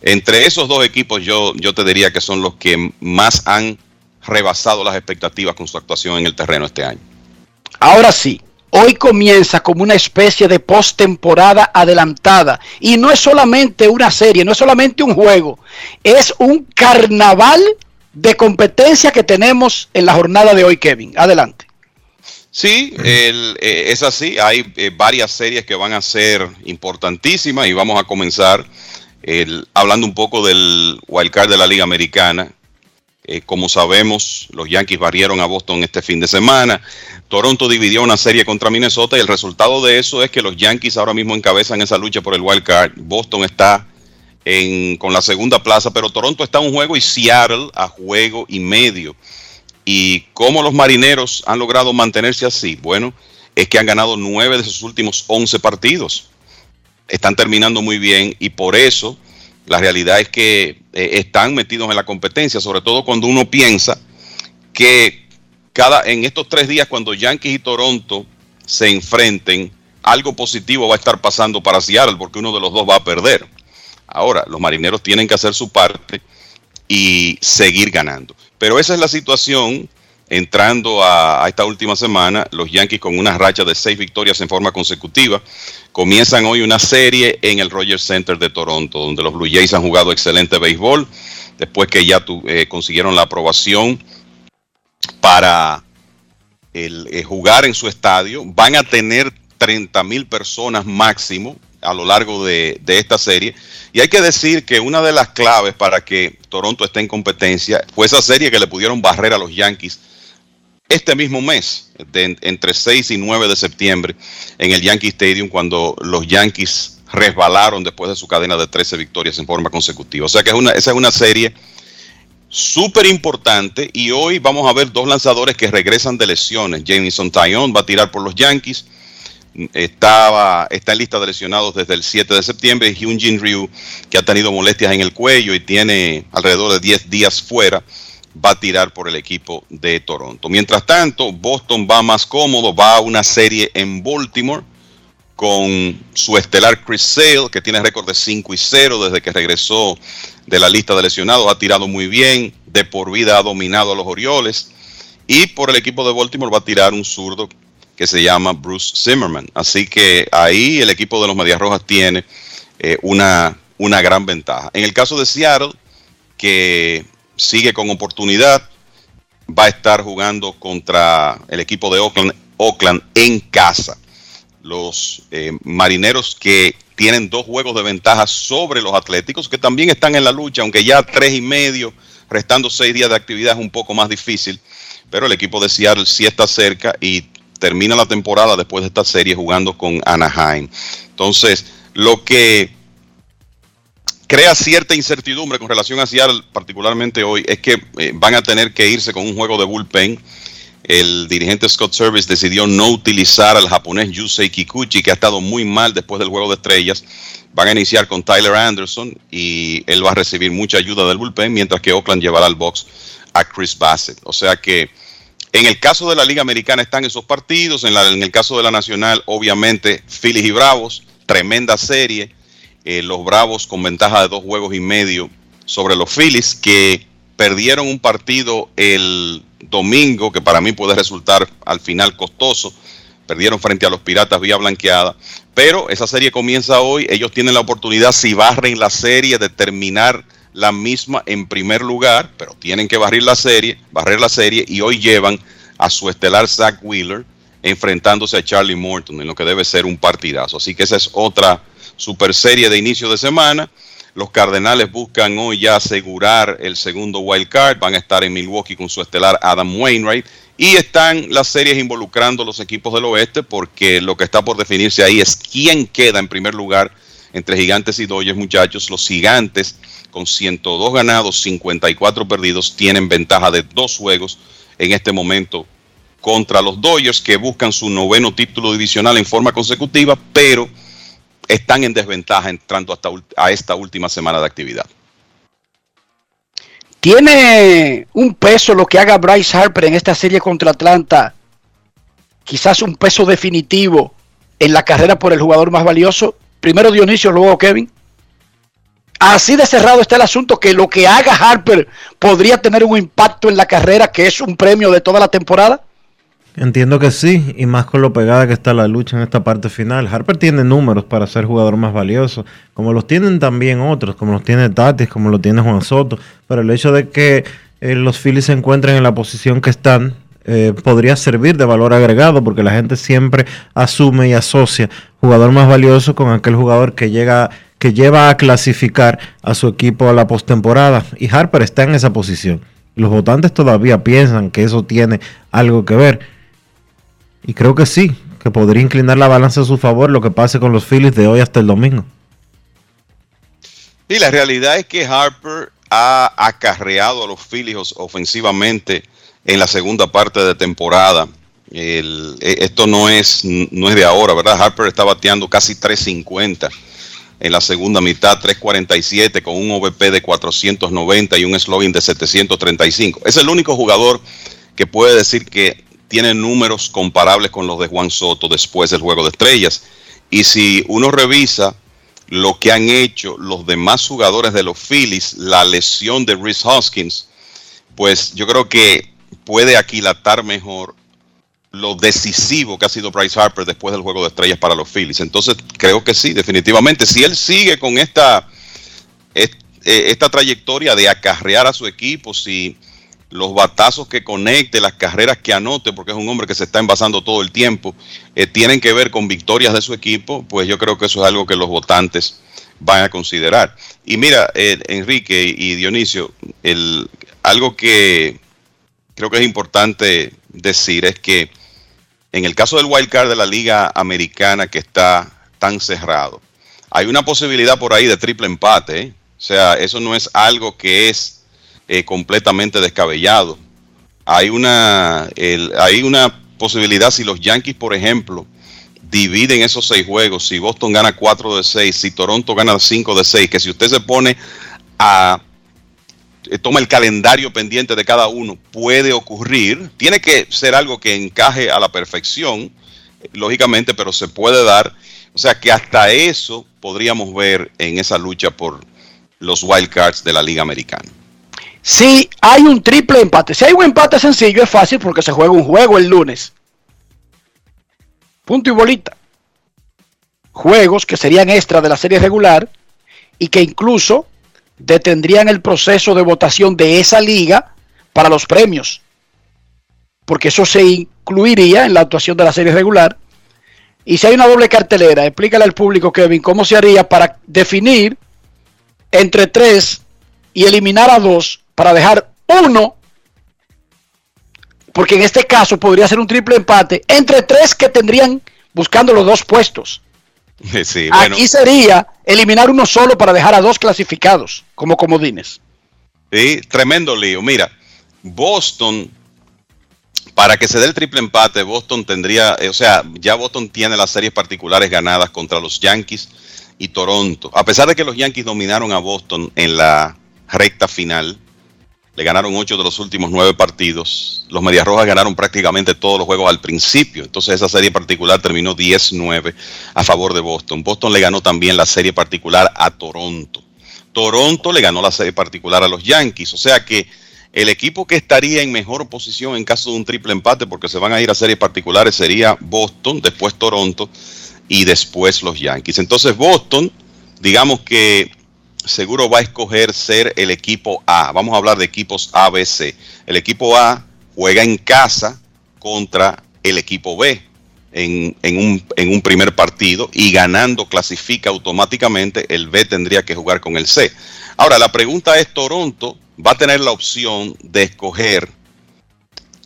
S23: entre esos dos equipos yo, yo te diría que son los que más han rebasado las expectativas con su actuación en el terreno este año.
S3: Ahora sí, hoy comienza como una especie de postemporada adelantada. Y no es solamente una serie, no es solamente un juego, es un carnaval de competencia que tenemos en la jornada de hoy, Kevin. Adelante.
S23: Sí, el, eh, es así. Hay eh, varias series que van a ser importantísimas y vamos a comenzar hablando un poco del wildcard de la Liga Americana. Eh, como sabemos, los Yankees barrieron a Boston este fin de semana. Toronto dividió una serie contra Minnesota y el resultado de eso es que los Yankees ahora mismo encabezan esa lucha por el wildcard. Boston está en, con la segunda plaza, pero Toronto está a un juego y Seattle a juego y medio. ¿Y cómo los marineros han logrado mantenerse así? Bueno, es que han ganado nueve de sus últimos 11 partidos. Están terminando muy bien y por eso la realidad es que eh, están metidos en la competencia, sobre todo cuando uno piensa que cada en estos tres días cuando Yankees y Toronto se enfrenten, algo positivo va a estar pasando para Seattle porque uno de los dos va a perder. Ahora, los marineros tienen que hacer su parte y seguir ganando. Pero esa es la situación entrando a, esta última semana. Los Yankees con una racha de seis victorias en forma consecutiva. Comienzan hoy una serie en el Rogers Center de Toronto, donde los Blue Jays han jugado excelente béisbol, después que ya tu- eh, consiguieron la aprobación para el, eh, jugar en su estadio. Van a tener 30 mil personas máximo a lo largo de, de esta serie. Y hay que decir que una de las claves para que Toronto esté en competencia fue esa serie que le pudieron barrer a los Yankees este mismo mes, entre 6 y 9 de septiembre, en el Yankee Stadium, cuando los Yankees resbalaron después de su cadena de 13 victorias en forma consecutiva. O sea que esa es una serie súper importante y hoy vamos a ver dos lanzadores que regresan de lesiones. Jameson Taillon va a tirar por los Yankees, estaba, está en lista de lesionados desde el 7 de septiembre, Hyunjin Ryu, que ha tenido molestias en el cuello y tiene alrededor de 10 días fuera, va a tirar por el equipo de Toronto. Mientras tanto, Boston va más cómodo, va a una serie en Baltimore con su estelar Chris Sale, que tiene récord de 5 y 0 desde que regresó de la lista de lesionados, ha tirado muy bien, de por vida ha dominado a los Orioles, y por el equipo de Baltimore va a tirar un zurdo que se llama Bruce Zimmerman. Así que ahí el equipo de los Medias Rojas tiene eh, una, una gran ventaja. En el caso de Seattle, que sigue con oportunidad, va a estar jugando contra el equipo de Oakland, Oakland en casa. Los eh, marineros que tienen dos juegos de ventaja sobre los atléticos, que también están en la lucha, aunque ya tres y medio, restando seis días de actividad es un poco más difícil, pero el equipo de Seattle sí está cerca y termina la temporada después de esta serie jugando con Anaheim. Entonces, lo que crea cierta incertidumbre con relación a Seattle, particularmente hoy, es que eh, van a tener que irse con un juego de bullpen. El dirigente Scott Service decidió no utilizar al japonés Yusei Kikuchi, que ha estado muy mal después del juego de estrellas. Van a iniciar con Tyler Anderson y él va a recibir mucha ayuda del bullpen, mientras que Oakland llevará al box a Chris Bassett. O sea que en el caso de la Liga Americana están esos partidos, en, la- en el caso de la Nacional, obviamente, Phillies y Bravos, tremenda serie. Eh, los Bravos con ventaja de dos juegos y medio sobre los Phillies, que perdieron un partido el domingo, que para mí puede resultar al final costoso. Perdieron frente a los Piratas vía blanqueada. Pero esa serie comienza hoy. Ellos tienen la oportunidad, si barren la serie, de terminar la misma en primer lugar, pero tienen que barrer la serie, barrer la serie y hoy llevan a su estelar Zach Wheeler enfrentándose a Charlie Morton en lo que debe ser un partidazo. Así que esa es otra super serie de inicio de semana. Los Cardenales buscan hoy ya asegurar el segundo wild card. Van a estar en Milwaukee con su estelar Adam Wainwright. Y están las series involucrando los equipos del oeste porque lo que está por definirse ahí es quién queda en primer lugar entre Gigantes y Dodgers, muchachos. Los Gigantes con 102 ganados, 54 perdidos, tienen ventaja de dos juegos en este momento contra los Dodgers que buscan su noveno título divisional en forma consecutiva, pero están en desventaja entrando hasta a esta última semana de actividad.
S3: ¿Tiene un peso lo que haga Bryce Harper en esta serie contra Atlanta? Quizás un peso definitivo en la carrera por el jugador más valioso. Primero Dionisio, luego Kevin. Así de cerrado está el asunto que lo que haga Harper podría tener un impacto en la carrera, que es un premio de toda la temporada.
S1: Entiendo que sí, y más con lo pegada que está la lucha en esta parte final. Harper tiene números para ser jugador más valioso, como los tienen también otros, como los tiene Tatis, como lo tiene Juan Soto. Pero el hecho de que eh, los Phillies se encuentren en la posición que están eh, podría servir de valor agregado, porque la gente siempre asume y asocia jugador más valioso con aquel jugador que llega que lleva a clasificar a su equipo a la postemporada. Y Harper está en esa posición. Los votantes todavía piensan que eso tiene algo que ver y creo que sí, que podría inclinar la balanza a su favor lo que pase con los Phillies de hoy hasta el domingo.
S23: Y la realidad es que Harper ha acarreado a los Phillies ofensivamente en la segunda parte de temporada. E, esto no es, no es de ahora, ¿verdad? Harper está bateando casi 350 en la segunda mitad, 347 con un OVP de 490 y un slogan de 735. Es el único jugador que puede decir que tiene números comparables con los de Juan Soto después del Juego de Estrellas. Y si uno revisa lo que han hecho los demás jugadores de los Phillies, la lesión de Rhys Hoskins, pues yo creo que puede aquilatar mejor lo decisivo que ha sido Bryce Harper después del Juego de Estrellas para los Phillies. Entonces creo que sí, definitivamente. Si él sigue con esta, eh, esta trayectoria de acarrear a su equipo, si los batazos que conecte, las carreras que anote, porque es un hombre que se está envasando todo el tiempo, eh, tienen que ver con victorias de su equipo, pues yo creo que eso es algo que los votantes van a considerar. Y mira, eh, Enrique y Dionisio, algo que creo que es importante decir es que en el caso del wild card de la liga americana que está tan cerrado, hay una posibilidad por ahí de triple empate. ¿eh? O sea, eso no es algo que es eh, completamente descabellado. Hay una, hay una posibilidad si los Yankees, por ejemplo, dividen esos seis juegos, si Boston gana 4 de 6, si Toronto gana 5 de 6, que si usted se pone a eh, toma el calendario pendiente de cada uno, puede ocurrir. Tiene que ser algo que encaje a la perfección, lógicamente, pero se puede dar. O sea que hasta eso podríamos ver en esa lucha por los wild cards de la Liga Americana.
S3: Si hay un triple empate, si hay un empate sencillo es fácil porque se juega un juego el lunes. Punto y bolita. Juegos que serían extra de la serie regular y que incluso detendrían el proceso de votación de esa liga para los premios. Porque eso se incluiría en la actuación de la serie regular. Y si hay una doble cartelera, explícale al público, Kevin, cómo se haría para definir entre tres y eliminar a dos para dejar uno, porque en este caso podría ser un triple empate, entre tres que tendrían buscando los dos puestos. Aquí sería eliminar uno solo para dejar a dos clasificados como comodines.
S23: Sí, tremendo lío. Mira, Boston, para que se dé el triple empate, Boston tendría, eh, o sea, ya Boston tiene las series particulares ganadas contra los Yankees y Toronto. A pesar de que los Yankees dominaron a Boston en la recta final, le ganaron ocho de los últimos nueve partidos. Los Medias Rojas ganaron prácticamente todos los juegos al principio. Entonces esa serie particular terminó 10-9 a favor de Boston. Boston le ganó también la serie particular a Toronto. Toronto le ganó la serie particular a los Yankees. O sea que el equipo que estaría en mejor posición en caso de un triple empate, porque se van a ir a series particulares, sería Boston, después Toronto y después los Yankees. Entonces Boston, digamos que seguro va a escoger ser el equipo A. Vamos a hablar de equipos ABC. El equipo A juega en casa contra el equipo B en, un, en un primer partido y ganando clasifica automáticamente, el B tendría que jugar con el C. Ahora, la pregunta es, Toronto va a tener la opción de escoger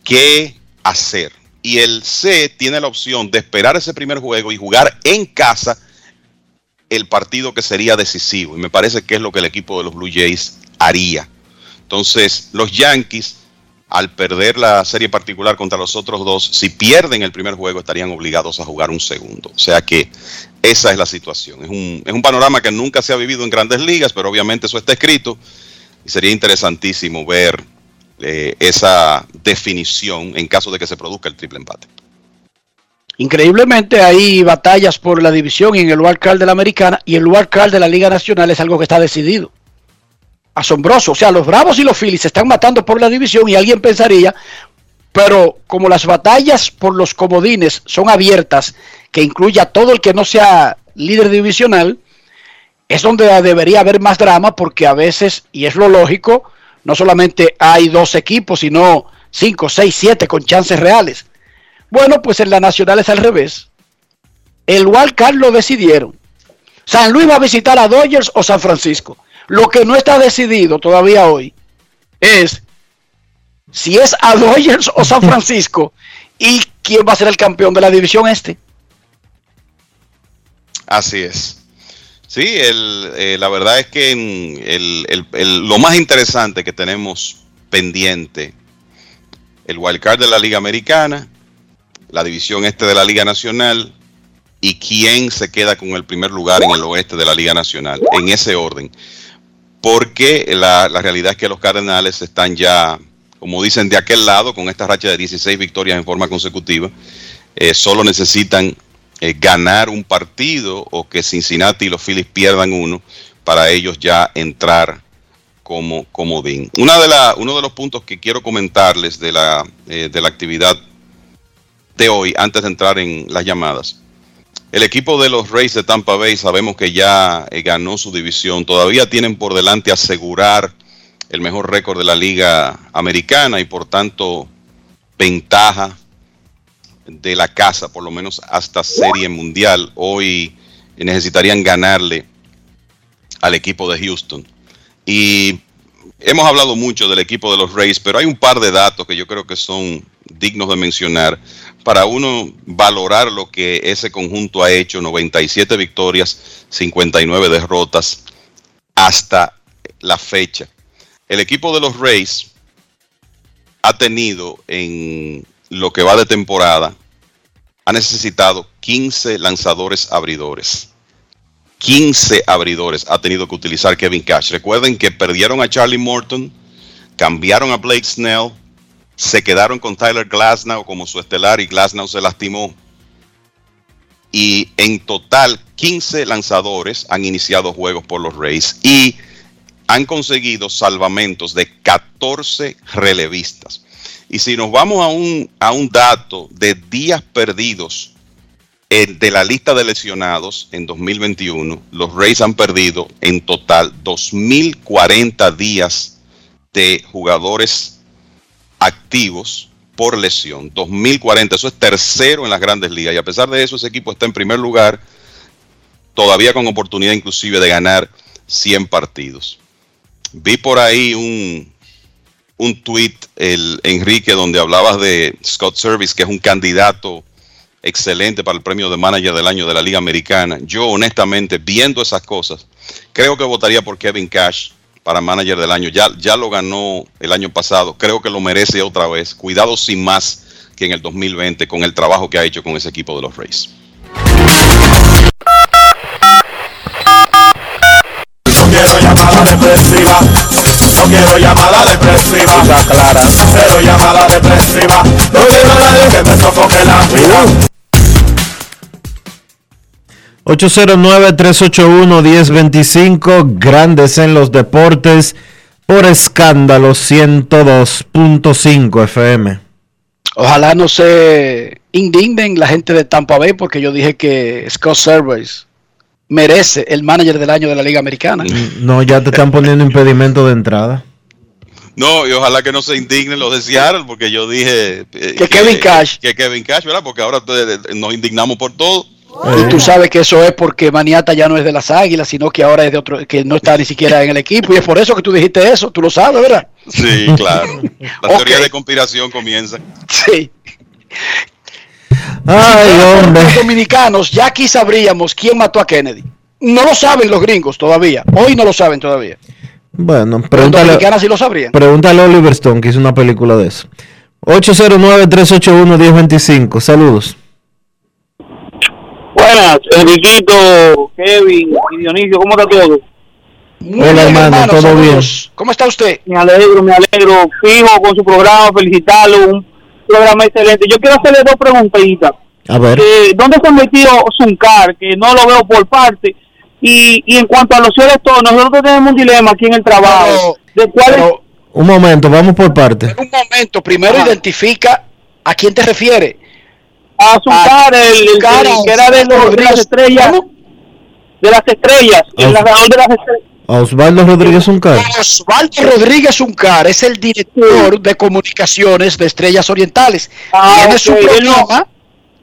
S23: qué hacer. Y el C tiene la opción de esperar ese primer juego y jugar en casa el partido que sería decisivo. Y me parece que es lo que el equipo de los Blue Jays haría. Entonces, los Yankees, al perder la serie particular contra los otros dos, si pierden el primer juego, estarían obligados a jugar un segundo. O sea que esa es la situación. Es un, es un panorama que nunca se ha vivido en grandes ligas, pero obviamente eso está escrito. Y sería interesantísimo ver eh, esa definición en caso de que se produzca el triple empate.
S3: Increíblemente hay batallas por la división en el wild card de la americana y el wild card de la Liga Nacional es algo que está decidido. Asombroso. O sea, los Bravos y los Phillies se están matando por la división y alguien pensaría, pero como las batallas por los comodines son abiertas, que incluye a todo el que no sea líder divisional, es donde debería haber más drama porque a veces, y es lo lógico, no solamente hay dos equipos, sino cinco, seis, siete con chances reales. Bueno, pues en la Nacional es al revés. El Wildcard lo decidieron. San Luis va a visitar a Dodgers o San Francisco. Lo que no está decidido todavía hoy es si es a Dodgers o San Francisco y quién va a ser el campeón de la división este.
S23: Así es. Sí, eh, la verdad es que lo más interesante que tenemos pendiente, el wildcard de la Liga Americana, la división este de la Liga Nacional y quién se queda con el primer lugar en el oeste de la Liga Nacional, en ese orden. Porque la, realidad es que los Cardenales están ya, como dicen, de aquel lado, con esta racha de 16 victorias en forma consecutiva. Eh, solo necesitan eh, ganar un partido o que Cincinnati y los Phillies pierdan uno para ellos ya entrar como comodín. Una de la, uno de los puntos que quiero comentarles de la, eh, de la actividad hoy, antes de entrar en las llamadas. El equipo de los Rays de Tampa Bay sabemos que ya eh, ganó su división. Todavía tienen por delante asegurar el mejor récord de la liga americana y por tanto ventaja de la casa, por lo menos hasta serie mundial. Hoy necesitarían ganarle al equipo de Houston. Y hemos hablado mucho del equipo de los Rays, pero hay un par de datos que yo creo que son dignos de mencionar para uno valorar lo que ese conjunto ha hecho, 97 victorias, 59 derrotas hasta la fecha. El equipo de los Rays ha tenido en lo que va de temporada, ha necesitado 15 lanzadores abridores. 15 abridores ha tenido que utilizar Kevin Cash. Recuerden que perdieron a Charlie Morton, cambiaron a Blake Snell, se quedaron con Tyler Glasnow como su estelar y Glasnow se lastimó. Y en total 15 lanzadores han iniciado juegos por los Rays y han conseguido salvamentos de 14 relevistas. Y si nos vamos a un, a un dato de días perdidos de la lista de lesionados en 2021, los Rays han perdido en total 2.040 días de jugadores activos por lesión. 2040, eso es tercero en las grandes ligas. Y a pesar de eso, ese equipo está en primer lugar, todavía con oportunidad inclusive de ganar 100 partidos. Vi por ahí un, un tweet, el Enrique, donde hablabas de Scott Service, que es un candidato excelente para el premio de manager del año de la Liga Americana. Yo, honestamente, viendo esas cosas, creo que votaría por Kevin Cash para manager del año. Ya, ya lo ganó el año pasado, creo que lo merece otra vez. Cuidado sin más que en el 2020 con el trabajo que ha hecho con ese equipo de los Rays.
S25: No quiero llamada depresiva, no quiero llamada depresiva, clara, cero llamada depresiva, no quiero nadie que me sofoque la vida.
S1: 809-381-1025, grandes en los deportes, por escándalo 102.5 FM.
S3: Ojalá no se indignen la gente de Tampa Bay porque yo dije que Scott Service merece el manager del año de la Liga Americana.
S1: No, ya te están poniendo impedimento de entrada.
S23: No, y ojalá que no se indignen los de Seattle, porque yo dije eh,
S3: Que Kevin Cash.
S23: Que Kevin Cash, ¿verdad? Porque ahora eh, nos indignamos por todo.
S3: Y tú sabes que eso es porque Maniata ya no es de las Águilas, sino que ahora es de otro, que no está ni siquiera en el equipo. Y es por eso que tú dijiste eso, tú lo sabes, ¿verdad?
S23: Sí, claro. La teoría de conspiración comienza.
S3: Sí.
S1: Ay, hombre.
S3: Los dominicanos, ya aquí sabríamos quién mató a Kennedy. No lo saben los gringos todavía. Hoy no lo saben todavía.
S1: Bueno,
S3: Los
S1: pregúntale,
S3: dominicanos sí lo sabrían.
S1: pregúntale a Oliver Stone, que hizo una película de eso. 809-381-1025. Saludos.
S9: Buenas, Enriquito, Kevin y Dionisio, ¿cómo está todo?
S1: Hola, hermano, ¿todo bien?
S3: ¿Cómo está usted?
S9: Me alegro, me alegro. Fijo con su programa, felicitarlo, un programa excelente. Yo quiero hacerle dos preguntitas.
S1: A ver.
S9: Eh, ¿Dónde se ha metido Zuncar? Que no lo veo por parte. Y, y en cuanto a los cielos todos, nosotros tenemos un dilema aquí en el trabajo. ¿De cuál es?
S1: Un momento, vamos por partes.
S3: Un momento, primero identifica a quién te refiere.
S9: A Zuncar, el, el- el que era de, los- de las estrellas. De las estrellas, el narrador de las estrellas.
S1: A Osvaldo Rodríguez Uncar.
S3: Osvaldo Rodríguez Uncar es el director de comunicaciones de Estrellas Orientales.
S9: Ah,
S3: tiene su programa,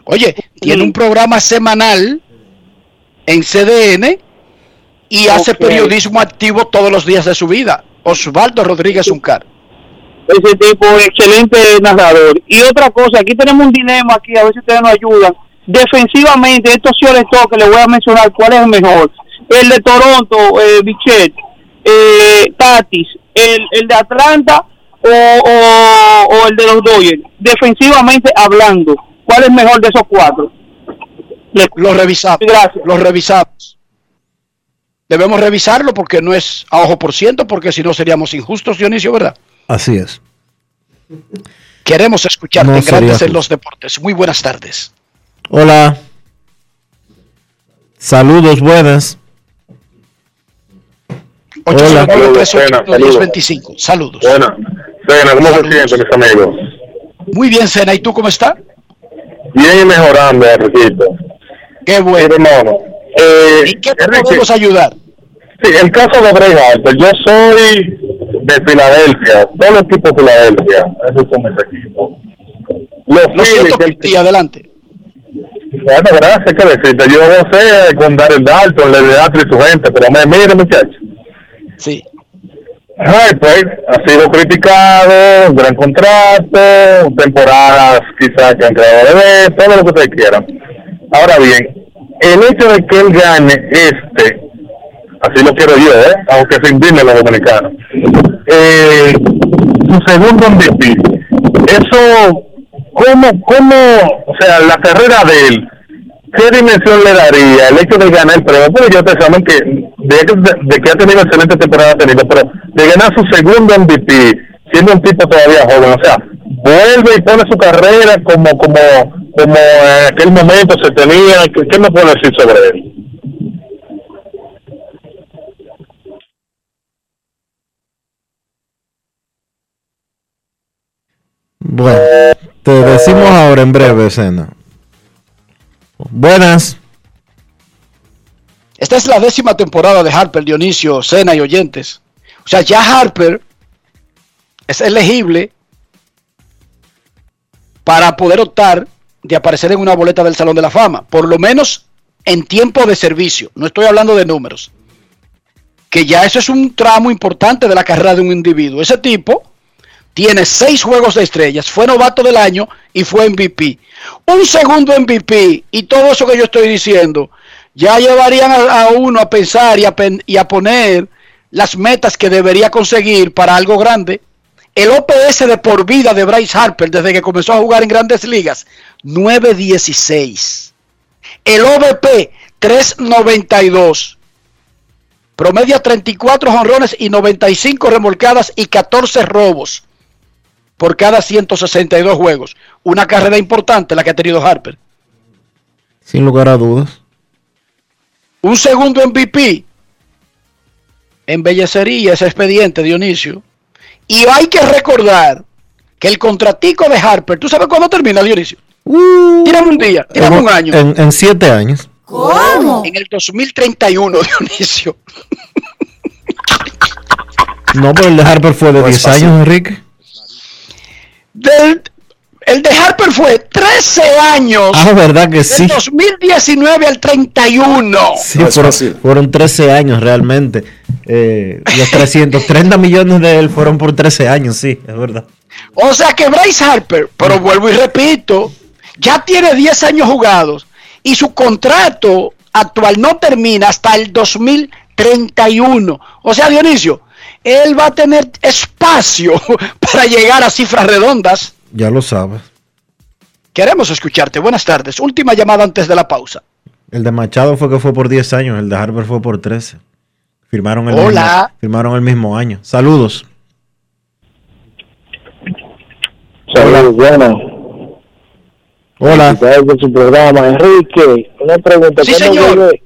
S3: oye, tiene un programa semanal en CDN y hace periodismo activo todos los días de su vida. Osvaldo Rodríguez Uncar.
S9: Ese tipo excelente narrador. Y otra cosa, aquí tenemos un dilema aquí, a ver si ustedes nos ayudan. Defensivamente, estos señores que les voy a mencionar cuál es el mejor. El de Toronto, eh, Bichette, eh, Tatis, el, el de Atlanta o, o, o el de los Dodgers. Defensivamente hablando, ¿cuál es mejor de esos cuatro?
S3: Los revisamos.
S9: Gracias.
S3: Los revisamos. Debemos revisarlo porque no es a ojo por ciento, porque si no seríamos injustos, Dionisio, ¿verdad?
S1: Así es.
S3: Queremos escucharte
S1: No
S3: en Grandes en los Deportes. Muy buenas tardes.
S1: Hola. Saludos, buenas. Hola.
S3: 809 Saludos.
S26: Buenas. Sena, ¿cómo se siente, mis amigos?
S3: Muy bien, Sena. ¿Y tú cómo estás?
S26: Bien y mejorando, Enriquito.
S3: Qué bueno.
S26: hermano. Eh,
S3: ¿Y qué te podemos ayudar?
S26: Sí, el caso de Bray Harper, yo soy de Filadelfia, todo el equipo de Filadelfia, esos son mis equipos. Los
S3: Lo siento,
S26: Phillies,
S3: Piti, adelante.
S26: bueno, gracias, que decirte, yo no sé con Darren Dalton, le y su gente, pero me mire, muchachos.
S3: Sí.
S26: Harper ha sido criticado, gran contrato, temporadas quizás que han creado de ver, todo lo que ustedes quieran. Ahora bien, el hecho de que él gane este, así lo quiero yo, ¿eh? aunque se indignen los dominicanos, eh, su segundo MVP, eso, ¿cómo, cómo, o sea, la carrera de él, qué dimensión le daría el hecho de ganar el premio? Porque yo saben que de, que- ha tenido excelente temporada, ha tenido, pero de ganar su segundo MVP, siendo un tipo todavía joven, o sea, vuelve y pone su carrera como como como en aquel momento se tenía, ¿qué, qué me puede decir sobre él?
S1: Bueno, te decimos ahora en breve, escena. Buenas.
S3: Esta es la décima temporada de Harper, Dionisio, Sena y oyentes. O sea, ya Harper es elegible para poder optar de aparecer en una boleta del Salón de la Fama, por lo menos en tiempo de servicio. No estoy hablando de números. Que ya eso es un tramo importante de la carrera de un individuo. Ese tipo tiene seis juegos de estrellas, fue novato del año y fue MVP. Un segundo MVP y todo eso que yo estoy diciendo, ya llevarían a, uno a pensar y a, y a poner las metas que debería conseguir para algo grande. El OPS de por vida de Bryce Harper desde que comenzó a jugar en grandes ligas, 9.16. El OVP, 3.92. Promedia 34 jonrones y 95 remolcadas y 14 robos por cada 162 juegos. Una carrera importante la que ha tenido Harper.
S1: Sin lugar a dudas.
S3: Un segundo MVP embellecería ese expediente, Dionisio. Y hay que recordar que el contratico de Harper, ¿tú sabes cuándo termina, Dionisio? Tírame un día, tírame un año.
S1: En, en siete años.
S3: ¿Cómo? En el 2031, Dionisio.
S1: No, pero el de Harper fue de
S3: No es
S1: 10
S3: fácil.
S1: años, Enrique.
S3: Del- el de Harper fue 13 años.
S1: Ah, verdad que sí.
S3: Del 2019 al 31.
S1: Sí, fueron, fueron 13 años realmente. Eh, los 330 millones de él fueron por 13 años, sí, es verdad.
S3: O sea que Bryce Harper, pero vuelvo y repito, ya tiene 10 años jugados y su contrato actual no termina hasta el 2031. O sea, Dionisio, él va a tener espacio para llegar a cifras redondas.
S1: Ya lo sabes.
S3: Queremos escucharte. Buenas tardes. Última llamada antes de la pausa.
S1: El de Machado fue que fue por 10 años, el de Harper fue por 13. Firmaron el,
S3: Hola.
S1: Mismo, firmaron el mismo año. Saludos.
S27: Saludos, bueno.
S1: Hola.
S27: Por su programa. Enrique, una pregunta.
S3: Sí,
S27: ¿Cuándo
S3: señor.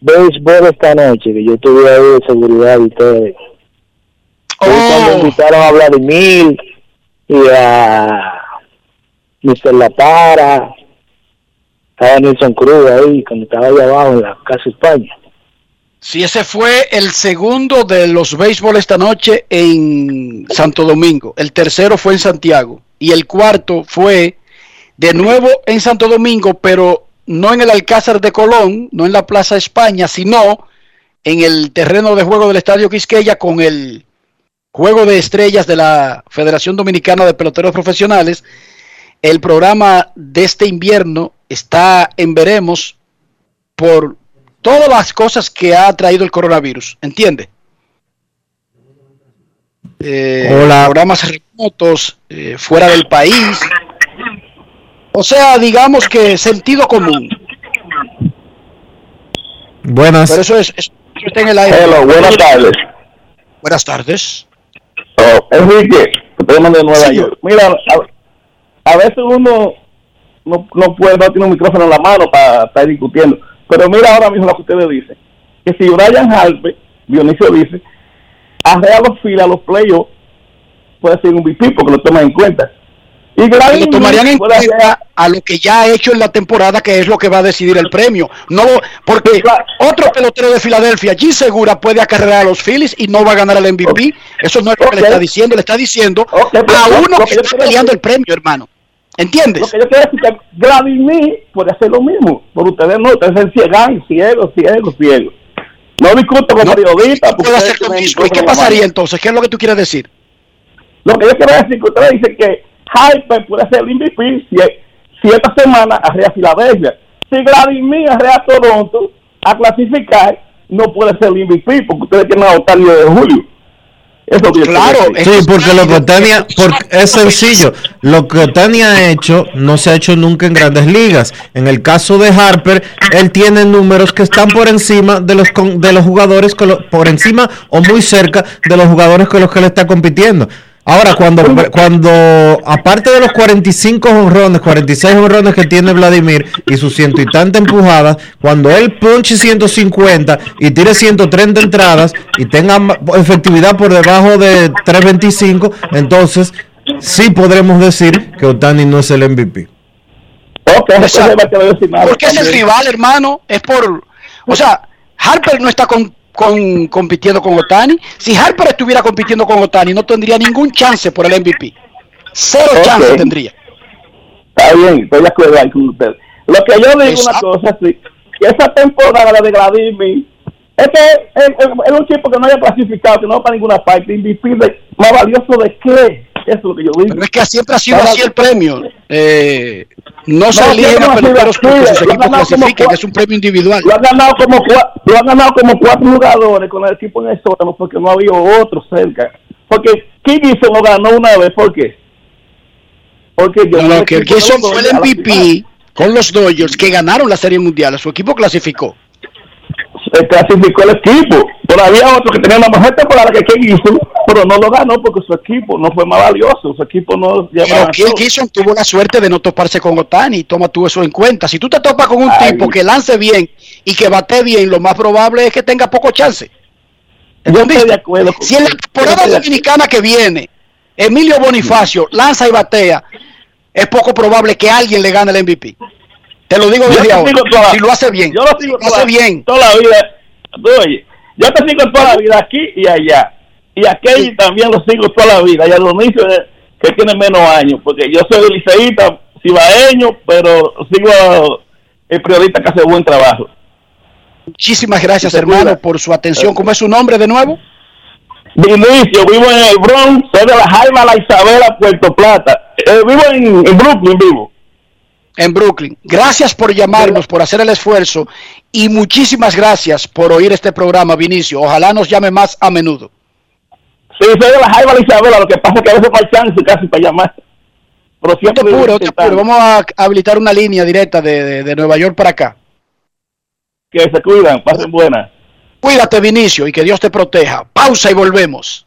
S27: béisbol esta noche? Que yo estuve ahí de seguridad y todo. Cuando invitaron a Vladimir y a Mr. La Para, estaba Nelson Cruz ahí, cuando estaba allá abajo en la Casa España.
S3: Si ese fue el segundo de los béisbol esta noche en Santo Domingo. El tercero fue en Santiago. Y el cuarto fue de nuevo en Santo Domingo, pero no en el Alcázar de Colón, no en la Plaza España, sino en el terreno de juego del Estadio Quisqueya con el Juego de Estrellas de la Federación Dominicana de Peloteros Profesionales. El programa de este invierno está en veremos por todas las cosas que ha traído el coronavirus, ¿entiende? Eh,
S1: Hola.
S3: Programas remotos, eh, fuera del país. O sea, digamos que sentido común.
S1: Buenas.
S3: Pero eso es, eso está en el aire.
S27: Hello, buenas tardes.
S3: Buenas tardes.
S27: Oh, Enrique, te de Nueva. York. Mira, a, a veces uno no, no puede, no tiene un micrófono en la mano para estar discutiendo. Pero mira ahora mismo lo que ustedes dicen. Que si Brian Harper, Dionisio dice, arrea los filas, los playoffs, puede ser un VP porque lo toman en cuenta. Gladys
S3: lo tomarían en cuenta a lo que ya ha hecho en la temporada, que es lo que va a decidir el premio. No, porque otro pelotero de Filadelfia, G Segura, puede acarrear a los Phillies y no va a ganar el MVP. Eso no es lo que le está diciendo, le está diciendo
S27: pero
S3: a uno que está peleando el premio, hermano. ¿Entiendes?
S27: Lo que yo quiero decir es que Vladimir puede hacer lo mismo. Por ustedes no, ustedes se ciegan, ciegos, ciegos, ciegos. No discuto con
S3: No,
S27: periodistas.
S3: puede hacer lo mismo. ¿Y qué pasaría entonces? ¿Qué es lo que tú quieres decir?
S27: Lo que yo quiero decir que ustedes dicen que Harper puede ser el MVP si, si esta semana arrea Filadelfia. Si Vladimir arrea Toronto a clasificar, no puede ser el MVP porque ustedes quieren adoptar el 10 de julio. Eso decir.
S1: Sí, porque lo que Otani es sencillo. Lo que Otani ha hecho no se ha hecho nunca en grandes ligas. En el caso de Harper, él tiene números que están por encima de los con- de los jugadores con lo- por encima o muy cerca de los jugadores con los que él está compitiendo. Ahora, cuando, cuando aparte de los 45 honrones, 46 honrones que tiene Vladimir y sus ciento y tantas empujadas, cuando él ponche 150 y tire 130 entradas y tenga efectividad por debajo de 325, entonces sí podremos decir que Otani no es el MVP.
S3: Porque es el rival, hermano. Es por. O sea, Harper no está con, con- compitiendo con Otani. Si Harper estuviera compitiendo con Otani, no tendría ningún chance por el MVP. Cero chance tendría.
S27: Está bien, estoy de acuerdo con usted. Lo que yo digo una
S3: Exacto.
S27: cosa, sí, esa temporada de Vladimir, es que es, es- es un tipo que no haya clasificado, que no va para ninguna parte, MVP de, más valioso de qué, eso es lo que yo digo.
S3: Pero es que siempre ha sido así el premio. Eh, no,
S27: No,
S3: se eligen a peloteros porque sus equipos clasifiquen,
S27: cua-
S3: es un premio individual.
S27: Lo han ganado como cua- lo han ganado como cuatro jugadores con el equipo en el sótano porque no había otro cerca. Porque Gibson lo ganó una vez, ¿por qué? Porque yo
S3: No, no, que
S27: equipo los
S3: fue el MVP con los Dodgers que ganaron la Serie Mundial. Su equipo clasificó.
S27: Se clasificó el equipo. Pero había otro que tenía una mejor temporada que Ken Gibson, pero no lo ganó porque su equipo no fue más valioso. Su equipo no
S3: Pero Kiel Gibson tuvo la suerte de no toparse con Otani. Toma tú eso en cuenta. Si tú te topas con un tipo que lance bien y que bate bien, lo más probable es que tenga poco chance.
S27: Yo estoy de acuerdo con
S3: Si en la temporada dominicana que viene Emilio Bonifacio lanza y batea, es poco probable que alguien le gane el MVP. Te lo digo desde ahora.
S27: toda-
S3: si lo hace bien.
S27: Yo lo sigo
S3: lo
S27: toda,
S3: hace bien.
S27: toda la vida. Oye, yo te sigo toda la vida aquí y allá.
S28: y a Kelly también lo sigo toda la vida, y a Dionisio que tiene menos años, porque yo soy liceísta, cibaeño, pero sigo el periodista que hace buen trabajo.
S3: Muchísimas gracias, hermano, por su atención. ¿Cómo es su nombre de nuevo?
S28: Dionisio, vivo en el Bronx, soy de la Jaima La Isabela, Puerto Plata. Eh, vivo en, en Brooklyn, vivo
S3: en Brooklyn. Gracias por llamarnos, por hacer el esfuerzo y muchísimas gracias por oír este programa, Vinicio. Ojalá nos llame más a menudo.
S28: Sí, soy de la Jaiba Isabela, lo que pasa es que a veces no hay chance casi para llamar.
S3: Pero siempre te apuro, te apuro. Vamos a habilitar una línea directa de, de, Nueva York para acá.
S28: Que se cuidan, pasen buenas.
S3: Cuídate, Vinicio, y que Dios te proteja. Pausa y volvemos.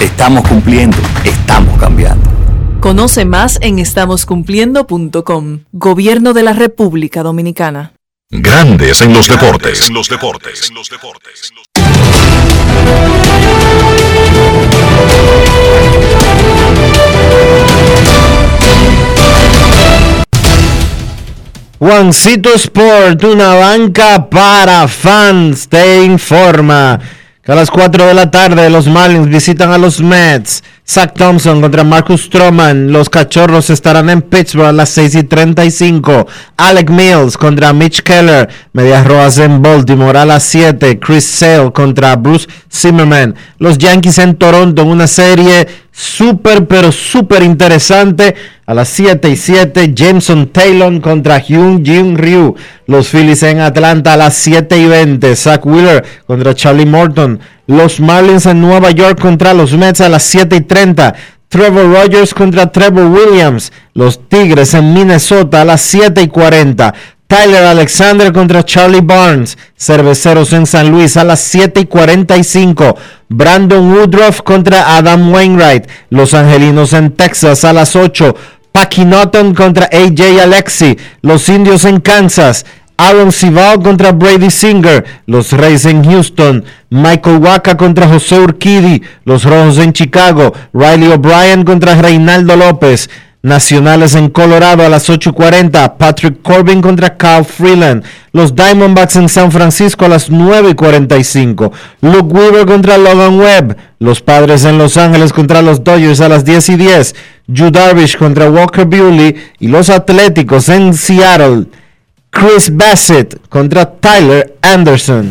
S22: Estamos cumpliendo, estamos cambiando.
S13: Conoce más en estamoscumpliendo.com. Gobierno de la República Dominicana.
S2: Grandes en los deportes. En los deportes. En los deportes.
S1: Juancito Sport, una banca para fans, te informa a las 4 de la tarde los Marlins visitan a los Mets. Zach Thompson contra Marcus Stroman. Los Cachorros estarán en Pittsburgh a las 6 y 35. Alec Mills contra Mitch Keller. Medias Rojas en Baltimore a las 7. Chris Sale contra Bruce Zimmerman. Los Yankees en Toronto en una serie súper, pero súper interesante. A las 7 y 7, Jameson Taylor contra Hyun Jin Ryu. Los Phillies en Atlanta a las 7 y 20. Zach Wheeler contra Charlie Morton. Los Marlins en Nueva York contra los Mets a las 7 y 30. Trevor Rogers contra Trevor Williams. Los Tigres en Minnesota a las 7 y 40. Tyler Alexander contra Charlie Barnes. Cerveceros en San Luis a las 7 y 45. Brandon Woodruff contra Adam Wainwright. Los Angelinos en Texas a las 8. Packy Norton contra AJ Alexi. Los Indios en Kansas. Aaron Sival contra Brady Singer, los Reyes en Houston, Michael Waka contra José Urquidi, los Rojos en Chicago, Riley O'Brien contra Reinaldo López, Nacionales en Colorado a las 8.40. Patrick Corbin contra Kyle Freeland. Los Diamondbacks en San Francisco a las 9.45. Luke Weaver contra Logan Webb. Los Padres en Los Ángeles contra los Dodgers a las 10 y 10. Yu Darvish contra Walker Buehler. Y los Atléticos en Seattle. Chris Bassett contra Tyler Anderson.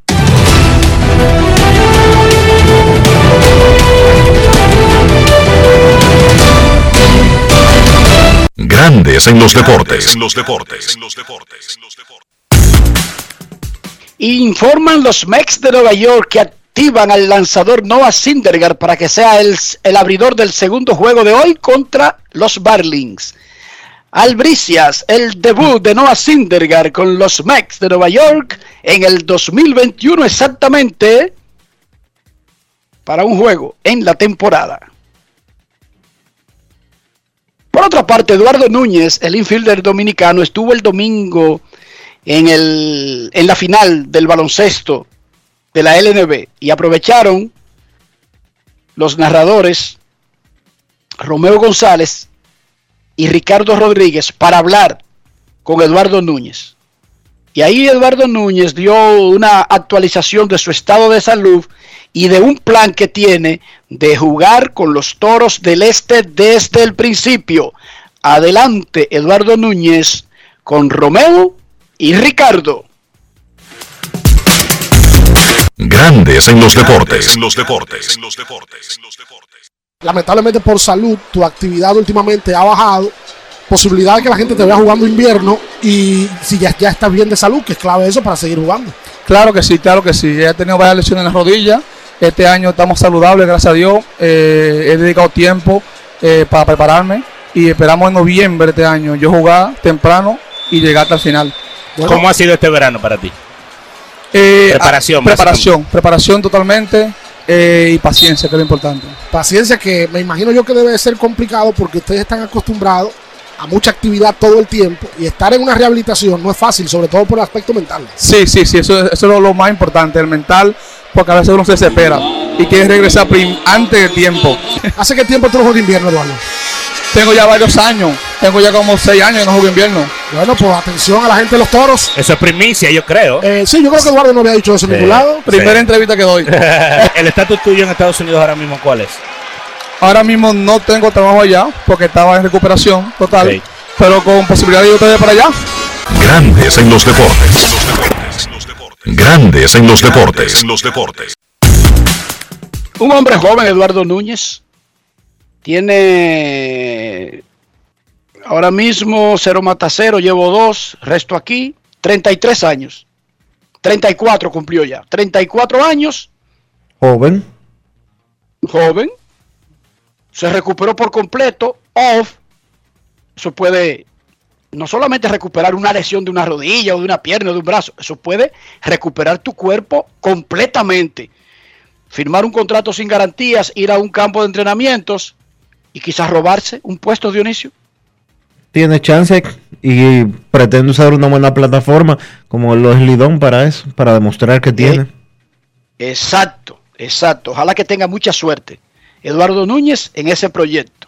S2: Grandes en los deportes. En los deportes.
S3: Informan los Mets de Nueva York que activan al lanzador Noah Syndergaard para que sea el, el abridor del segundo juego de hoy contra los Barlings. Albricias, el debut de Noah Syndergaard con los Mets de Nueva York en el 2021 exactamente para un juego en la temporada. Por otra parte, Eduardo Núñez, el infielder dominicano, estuvo el domingo en, el, en la final del baloncesto de la LNB y aprovecharon los narradores Romeo González y Ricardo Rodríguez para hablar con Eduardo Núñez. Y ahí Eduardo Núñez dio una actualización de su estado de salud y de un plan que tiene de jugar con los Toros del Este desde el principio. Adelante, Eduardo Núñez, con Romeo y Ricardo.
S2: Grandes en los deportes. En los deportes.
S29: Lamentablemente por salud, tu actividad últimamente ha bajado. Posibilidad de que la gente te vea jugando invierno y si ya, ya estás bien de salud, que es clave eso para seguir jugando.
S30: Claro que sí, claro que sí. He tenido varias lesiones en las rodillas. Este año estamos saludables, gracias a Dios. Eh, he dedicado tiempo eh, para prepararme y esperamos en noviembre de este año yo jugar temprano y llegar hasta el final.
S31: ¿Cómo ha sido este verano para ti?
S30: Eh,
S31: Preparación,
S30: ah, preparación, preparación totalmente eh, y paciencia, que es lo importante.
S29: Paciencia que me imagino yo que debe ser complicado porque ustedes están acostumbrados a mucha actividad todo el tiempo y estar en una rehabilitación no es fácil, sobre todo por el aspecto mental.
S30: Sí, sí, sí, eso, eso es lo, lo más importante, el mental, porque a veces uno se desespera y quiere regresar prim- antes del tiempo.
S29: ¿Hace qué tiempo tú no juegas invierno, Eduardo?
S30: Tengo ya varios años, tengo ya como seis años que no juego invierno.
S29: Bueno, pues atención a la gente de los toros.
S31: Eso es primicia, yo creo.
S29: Eh, sí, yo creo que Eduardo no había dicho eso en ningún lado.
S30: Primera entrevista que doy.
S31: ¿El estatus tuyo en Estados Unidos ahora mismo cuál es?
S30: Ahora mismo no tengo trabajo allá porque estaba en recuperación total, pero con posibilidad de ir otra vez para allá.
S2: Grandes en los deportes. Grandes en los deportes. En los deportes.
S3: Un hombre joven, Eduardo Núñez, tiene ahora mismo 0 mata 0, llevo 2, resto aquí, 33 años. 34 cumplió ya. 34 años,
S1: Joven.
S3: joven, se recuperó por completo, off. Eso puede no solamente recuperar una lesión de una rodilla o de una pierna o de un brazo, eso puede recuperar tu cuerpo completamente. Firmar un contrato sin garantías, ir a un campo de entrenamientos y quizás robarse un puesto, Dionisio.
S1: Tiene chance y pretende usar una buena plataforma como lo es Lidón para eso, para demostrar que tiene.
S3: Exacto, exacto. Ojalá que tenga mucha suerte. Eduardo Núñez en ese proyecto.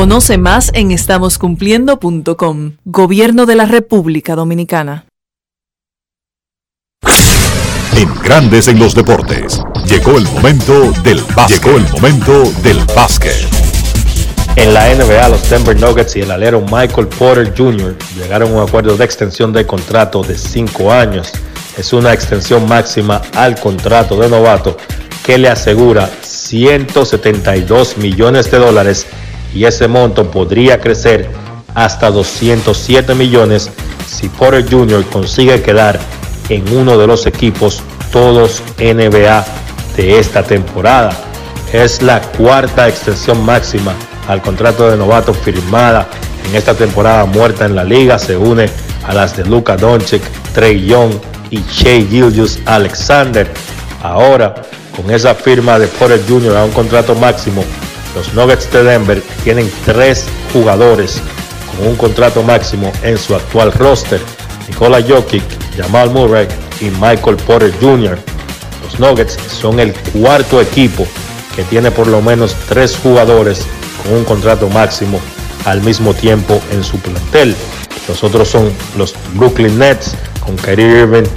S13: Conoce más en estamoscumpliendo.com. Gobierno de la República Dominicana.
S2: En Grandes en los deportes. Llegó el momento del básquet. Llegó el momento del básquet.
S32: En la NBA, los Denver Nuggets y el alero Michael Porter Jr. llegaron a un acuerdo de extensión de contrato de 5 años. Es una extensión máxima al contrato de novato que le asegura 172 millones de dólares y ese monto podría crecer hasta 207 millones si Porter Jr. consigue quedar en uno de los equipos todos NBA de esta temporada. Es la cuarta extensión máxima al contrato de novato firmada en esta temporada muerta en la liga. Se une a las de Luka Doncic, Trey Young y Shea Gilgius Alexander. Ahora, con esa firma de Porter Jr. a un contrato máximo, los Nuggets de Denver tienen tres jugadores con un contrato máximo en su actual roster. Nikola Jokic, Jamal Murray y Michael Porter Jr. Los Nuggets son el cuarto equipo que tiene por lo menos tres jugadores con un contrato máximo al mismo tiempo en su plantel. Los otros son los Brooklyn Nets con Kyrie Irving,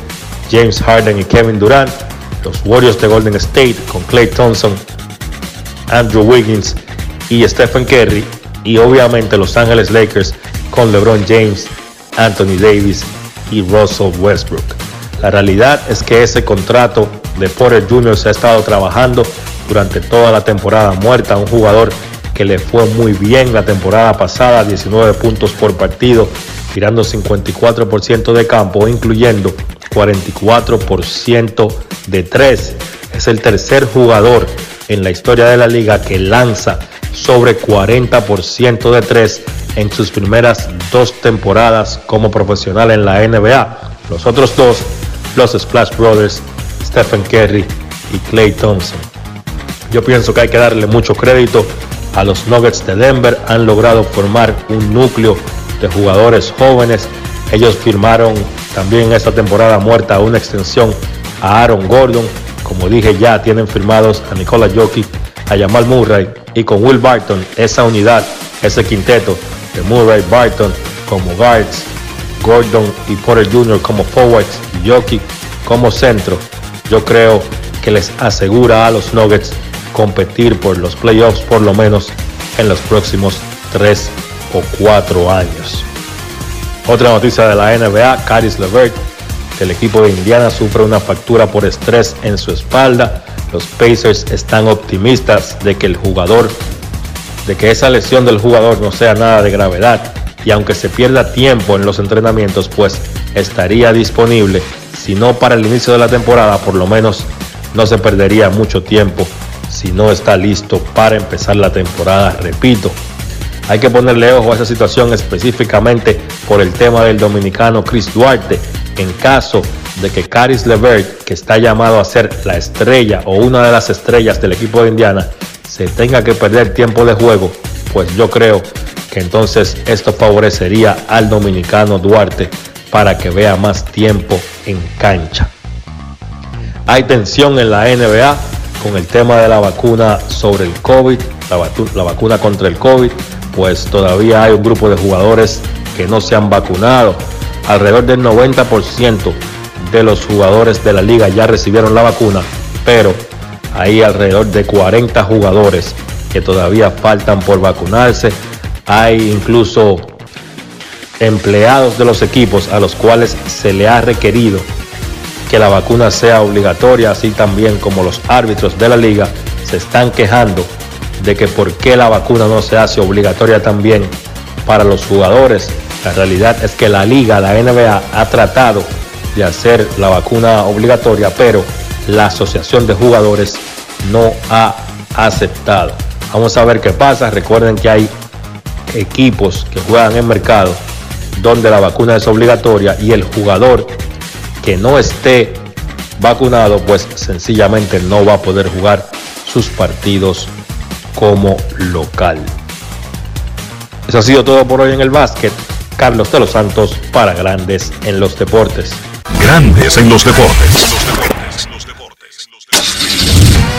S32: James Harden y Kevin Durant. Los Warriors de Golden State con Clay Thompson, Andrew Wiggins y Stephen Curry. Y obviamente Los Angeles Lakers con LeBron James, Anthony Davis y Russell Westbrook. La realidad es que ese contrato de Porter Jr. se ha estado trabajando durante toda la temporada muerta. Un jugador que le fue muy bien la temporada pasada, 19 puntos por partido, tirando 54% de campo, incluyendo 44% de 3. Es el tercer jugador en la historia de la liga que lanza sobre 40% de 3 en sus primeras dos temporadas como profesional en la NBA. Los otros dos, los Splash Brothers, Stephen Curry y Clay Thompson. Yo pienso que hay que darle mucho crédito a los Nuggets de Denver. Han logrado formar un núcleo de jugadores jóvenes. Ellos firmaron también esta temporada muerta una extensión a Aaron Gordon. Como dije ya, tienen firmados a Nikola Jokic, a Jamal Murray y con Will Barton, esa unidad, ese quinteto de Murray, Barton como guards, Gordon y Porter Jr. como forwards y Jokic como centro. Yo creo que les asegura a los Nuggets competir por los playoffs por lo menos en los próximos 3 o 4 años. Otra noticia de la NBA, Caris LeVert, el equipo de Indiana sufre una fractura por estrés en su espalda. Los Pacers están optimistas de que el jugador, de que esa lesión del jugador no sea nada de gravedad y aunque se pierda tiempo en los entrenamientos, pues estaría disponible, si no para el inicio de la temporada, por lo menos no se perdería mucho tiempo si no está listo para empezar la temporada, repito. Hay que ponerle ojo a esa situación específicamente por el tema del dominicano Chris Duarte. En caso de que Caris Levert, que está llamado a ser la estrella o una de las estrellas del equipo de Indiana, se tenga que perder tiempo de juego, pues yo creo que entonces esto favorecería al dominicano Duarte para que vea más tiempo en cancha. Hay tensión en la NBA con el tema de la vacuna sobre el COVID, la, vacuna contra el COVID, pues todavía hay un grupo de jugadores que no se han vacunado. Alrededor del 90% de los jugadores de la liga ya recibieron la vacuna, pero hay alrededor de 40 jugadores que todavía faltan por vacunarse. Hay incluso empleados de los equipos a los cuales se le ha requerido que la vacuna sea obligatoria, así también como los árbitros de la liga se están quejando de que por qué la vacuna no se hace obligatoria también para los jugadores. La realidad es que la liga, la NBA, ha tratado de hacer la vacuna obligatoria, pero la Asociación de Jugadores no ha aceptado. Vamos a ver qué pasa. Recuerden que hay equipos que juegan en mercado donde la vacuna es obligatoria y el jugador que no esté vacunado, pues sencillamente no va a poder jugar sus partidos como local. Eso ha sido todo por hoy en el básquet. Carlos de los Santos para Grandes en los Deportes.
S2: Grandes en los Deportes.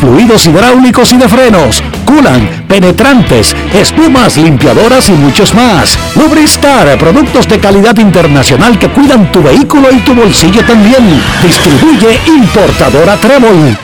S17: fluidos hidráulicos y de frenos, culan, penetrantes, espumas, limpiadoras y muchos más. Lubristar, productos de calidad internacional que cuidan tu vehículo y tu bolsillo también. Distribuye importadora Trébol.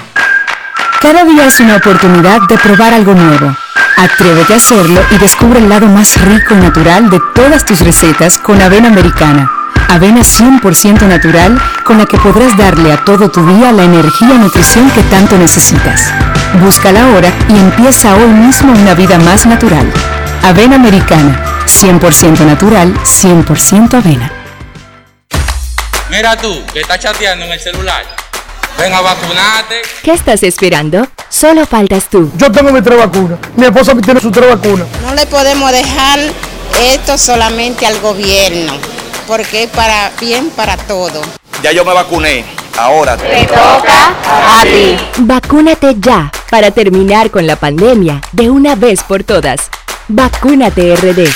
S12: Cada día es una oportunidad de probar algo nuevo. Atrévete a hacerlo y descubre el lado más rico y natural de todas tus recetas con avena americana. Avena 100% natural con la que podrás darle a todo tu día la energía y nutrición que tanto necesitas. Búscala ahora y empieza hoy mismo una vida más natural. Avena americana, 100% natural, 100% avena.
S18: Mira tú, que estás chateando en el celular. Ven a vacunarte.
S19: ¿Qué estás esperando? Solo faltas tú.
S20: Yo tengo mi tres vacunas. Mi esposa tiene su tres vacunas.
S33: No le podemos dejar esto solamente al gobierno porque es para bien para todo.
S34: Ya yo me vacuné, ahora
S19: te toca a ti. Vacúnate ya para terminar con la pandemia de una vez por todas. Vacúnate RD.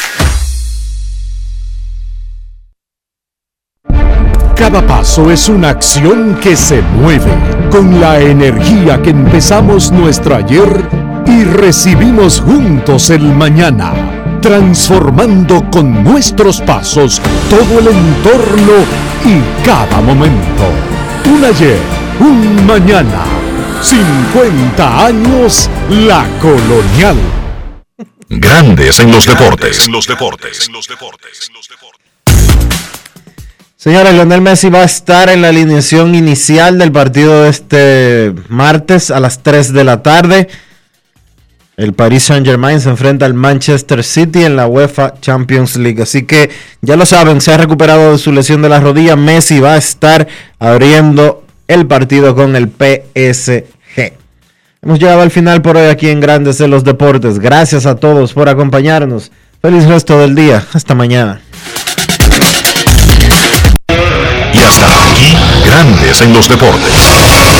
S22: Cada paso es una acción que se mueve con la energía que empezamos nuestro ayer y recibimos juntos el mañana transformando con nuestros pasos todo el entorno y cada momento. Un ayer, un mañana, 50 años la colonial.
S2: Grandes en los deportes. En los deportes. En los deportes.
S1: Señores, Lionel Messi va a estar en la alineación inicial del partido de este martes a las 3 de la tarde. El Paris Saint Germain se enfrenta al Manchester City en la UEFA Champions League. Así que ya lo saben, se ha recuperado de su lesión de la rodilla. Messi va a estar abriendo el partido con el PSG. Hemos llegado al final por hoy aquí en Grandes de los Deportes. Gracias a todos por acompañarnos. Feliz resto del día. Hasta mañana.
S2: Y hasta aquí, Grandes en los Deportes.